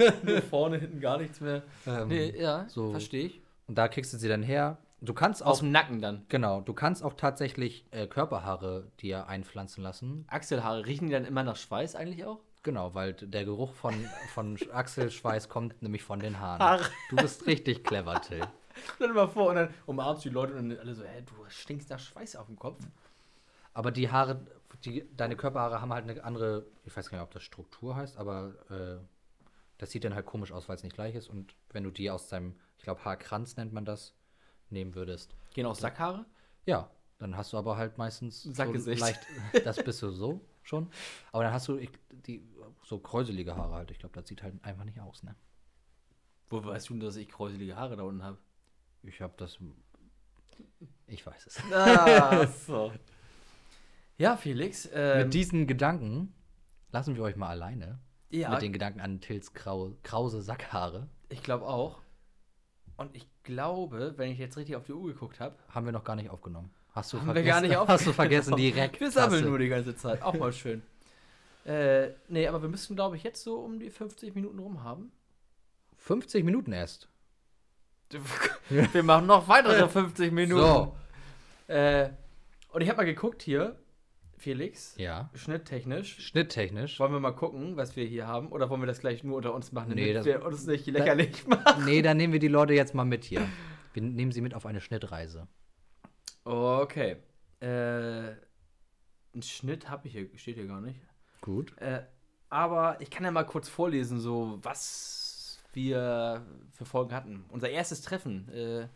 Vorne, hinten gar nichts mehr. Ähm, Nee, ja, so- verstehe ich. Und da kriegst du sie dann her. Du kannst Aus auch, dem Nacken dann. genau, du kannst auch tatsächlich äh, Körperhaare dir einpflanzen lassen. Achselhaare, riechen die dann immer nach Schweiß eigentlich auch? Genau, weil der Geruch von, von Achselschweiß kommt nämlich von den Haaren. Haare. Du bist richtig clever, Till. Stell dir mal vor, und dann umarmst du die Leute und dann alle so, hä, du stinkst nach Schweiß auf dem Kopf. Aber die Haare, die, deine Körperhaare haben halt eine andere, ich weiß gar nicht, ob das Struktur heißt, aber äh, das sieht dann halt komisch aus, weil es nicht gleich ist. Und wenn du die aus deinem, ich glaube, Haarkranz nennt man das, nehmen würdest, Gehen auch Sackhaare? Ja, dann hast du aber halt meistens Sackgesicht. so leicht, das bist du so schon. Aber dann hast du ich, die so kräuselige Haare halt. Ich glaube, das sieht halt einfach nicht aus, ne? Wo weißt du denn, dass ich kräuselige Haare da unten habe? Ich habe das, ich weiß es. Ah, [laughs] so. Ja, Felix. Ähm, Mit diesen Gedanken lassen wir euch mal alleine. ja, Mit den Gedanken an Tills grau, krause Sackhaare. ich glaube auch. Und ich glaube, wenn ich jetzt richtig auf die Uhr geguckt habe, Haben wir noch gar nicht aufgenommen. Hast du haben wir gar nicht. Hast du vergessen [laughs] direkt. Wir sammeln nur die ganze Zeit. Auch mal schön. Äh, nee, aber wir müssten, glaube ich, jetzt so um die 50 Minuten rum haben. 50 Minuten erst. [laughs] Wir machen noch weitere [laughs] 50 Minuten. So. Äh, und ich habe mal geguckt hier, Felix, Ja. schnitttechnisch. Schnitttechnisch. Wollen wir mal gucken, was wir hier haben? Oder wollen wir das gleich nur unter uns machen, Nee, damit das- wir uns nicht lächerlich machen? nee, dann nehmen wir die Leute jetzt mal mit hier. Wir nehmen sie mit auf eine Schnittreise. Okay. Äh, ein Schnitt habe ich hier, steht hier gar nicht. Gut. Äh, aber ich kann ja mal kurz vorlesen, so was wir für Folgen hatten. Unser erstes Treffen, äh,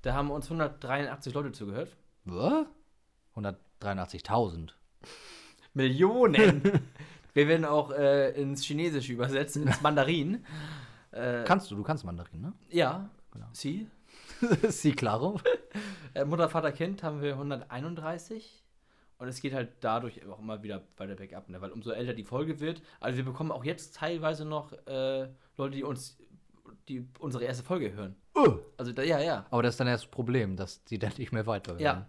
da haben uns 183 Leute zugehört. Was? 183.000. Millionen! [laughs] wir werden auch äh, ins Chinesische übersetzt, ins Mandarin. Kannst du, du kannst Mandarin, ne? ja, Genau. sie. [laughs] Sie, claro. Äh, Mutter, Vater, Kind haben wir 131. Und es geht halt dadurch auch immer wieder weiter bergab, ne? weil umso älter die Folge wird, also wir bekommen auch jetzt teilweise noch äh, Leute, die uns die unsere erste Folge hören. Uh. Also da, ja, ja. Aber das ist dann erst das Problem, dass die dann nicht mehr weiterhören. Ja.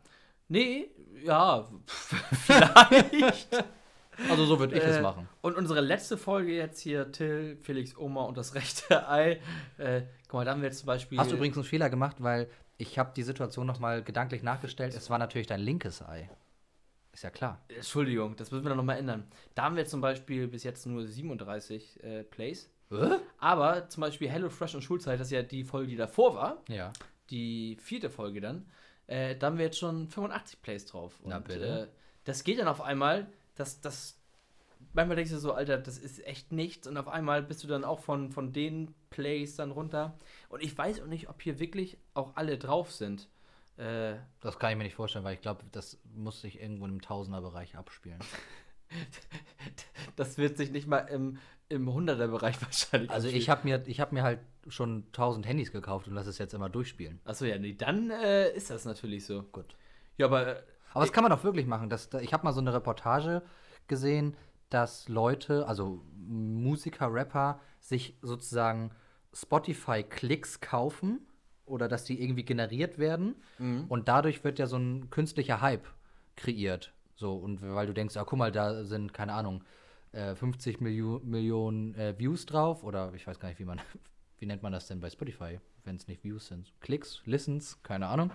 Nee, ja, [laughs] vielleicht. [laughs] Also so würde ich es Äh, machen. Und unsere letzte Folge jetzt hier, Till, Felix, Oma und das rechte [laughs] Ei. Äh, guck mal, da haben wir jetzt zum Beispiel. Hast du übrigens einen Fehler gemacht, weil ich habe die Situation noch mal gedanklich nachgestellt. Es war natürlich dein linkes Ei. Ist ja klar. Entschuldigung, das müssen wir dann nochmal ändern. Da haben wir zum Beispiel bis jetzt nur 37 äh, Plays. Hä? Aber zum Beispiel Hello Fresh und Schulzeit, das ist ja die Folge, die davor war, Ja. die vierte Folge dann, äh, da haben wir jetzt schon 85 Plays drauf. Na Und, bitte. Äh, das geht dann auf einmal, das, das, manchmal denkst du so, Alter, das ist echt nichts und auf einmal bist du dann auch von, von den Plays dann runter. Und ich weiß auch nicht, ob hier wirklich auch alle drauf sind. Äh, Das kann ich mir nicht vorstellen, weil ich glaube, das muss sich irgendwo im Tausenderbereich abspielen. [laughs] das wird sich nicht mal im, im 100er-Bereich [laughs] wahrscheinlich Also ich habe mir, ich hab mir halt schon 1000 Handys gekauft und lass es jetzt immer durchspielen. Achso, ja, nee, dann äh, ist das natürlich so. Gut. Ja, aber äh, Aber das kann man doch wirklich machen. Das, da- ich habe mal so eine Reportage gesehen, dass Leute, also Musiker, Rapper, sich sozusagen Spotify-Klicks kaufen oder dass die irgendwie generiert werden. Und dadurch wird ja so ein künstlicher Hype kreiert. So, und weil du denkst, ah, guck mal, da sind, keine Ahnung, äh, 50 Millio Millionen äh, Views drauf oder ich weiß gar nicht, wie man, [laughs] wie nennt man das denn bei Spotify, wenn es nicht Views sind? Klicks, Listens, keine Ahnung.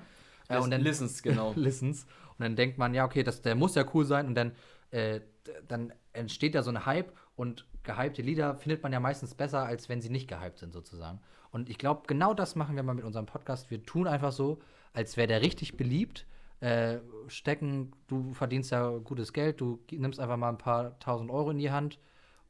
Äh, und dann, Listens, genau. [laughs] Listens. Und dann denkt man, ja, okay, das, der muss ja cool sein. Und dann, äh, dann entsteht da so ein Hype und gehypte Lieder findet man ja meistens besser, als wenn sie nicht gehypt sind, sozusagen. Und ich glaube, genau das machen wir mal mit unserem Podcast. Wir tun einfach so, als wäre der richtig beliebt. Äh, stecken, du verdienst ja gutes Geld, du nimmst einfach mal ein paar tausend Euro in die Hand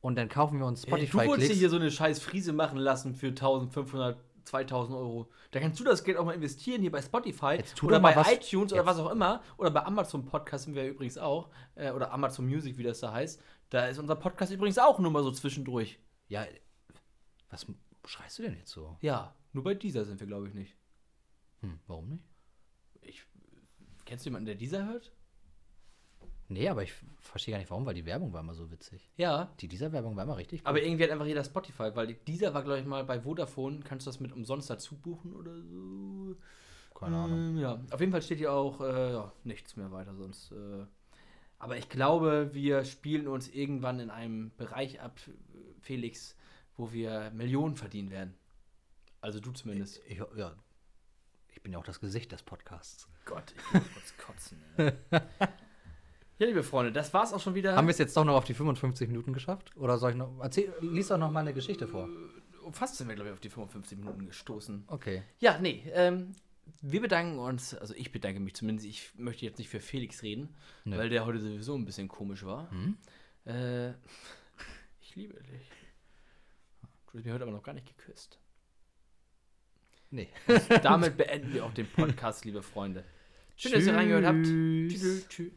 und dann kaufen wir uns Hey, du wolltest Spotify-Klicks. hier so eine scheiß Friese machen lassen für 1500, 2000 Euro. Da kannst du das Geld auch mal investieren hier bei Spotify Jetzt oder bei iTunes oder jetzt- was auch immer. Oder bei Amazon Podcast sind wir ja übrigens auch. Äh, oder Amazon Music, wie das da heißt. Da ist unser Podcast übrigens auch nur mal so zwischendurch. ja, was schreist du denn jetzt so? Ja, nur bei dieser sind wir, glaube ich, nicht. Hm, warum nicht? Ich, kennst du jemanden, der dieser hört? Nee, aber ich verstehe gar nicht warum, weil die Werbung war immer so witzig. Ja. Die dieser Werbung war immer richtig. Aber irgendwie hat einfach jeder Spotify, weil dieser war, glaube ich, mal bei Vodafone. Kannst du das mit umsonst dazu buchen oder so? Keine Ahnung. Ähm, ja, auf jeden Fall steht hier auch äh, ja, nichts mehr weiter sonst. Äh, aber ich glaube, wir spielen uns irgendwann in einem Bereich ab, Felix, wo wir Millionen verdienen werden. Also du zumindest. Ich, ja, ich bin ja auch das Gesicht des Podcasts. Gott, ich will kurz kotzen. [laughs] ja, liebe Freunde, das war's auch schon wieder. Haben wir es jetzt doch noch auf die 55 Minuten geschafft? Oder soll ich noch. Erzähl, lies doch noch mal eine Geschichte vor. Fast sind wir, glaube ich, auf die 55 Minuten gestoßen. Okay. Ja, nee, ähm, wir bedanken uns, also ich bedanke mich zumindest, ich möchte jetzt nicht für Felix reden, Nö. weil der heute sowieso ein bisschen komisch war. Hm? Äh, [laughs] ich liebe dich. Du hast mir heute aber noch gar nicht geküsst. Nee. [laughs] Damit beenden wir auch den Podcast, liebe Freunde. Schön, dass ihr reingehört habt. Tschüss. Tschüss.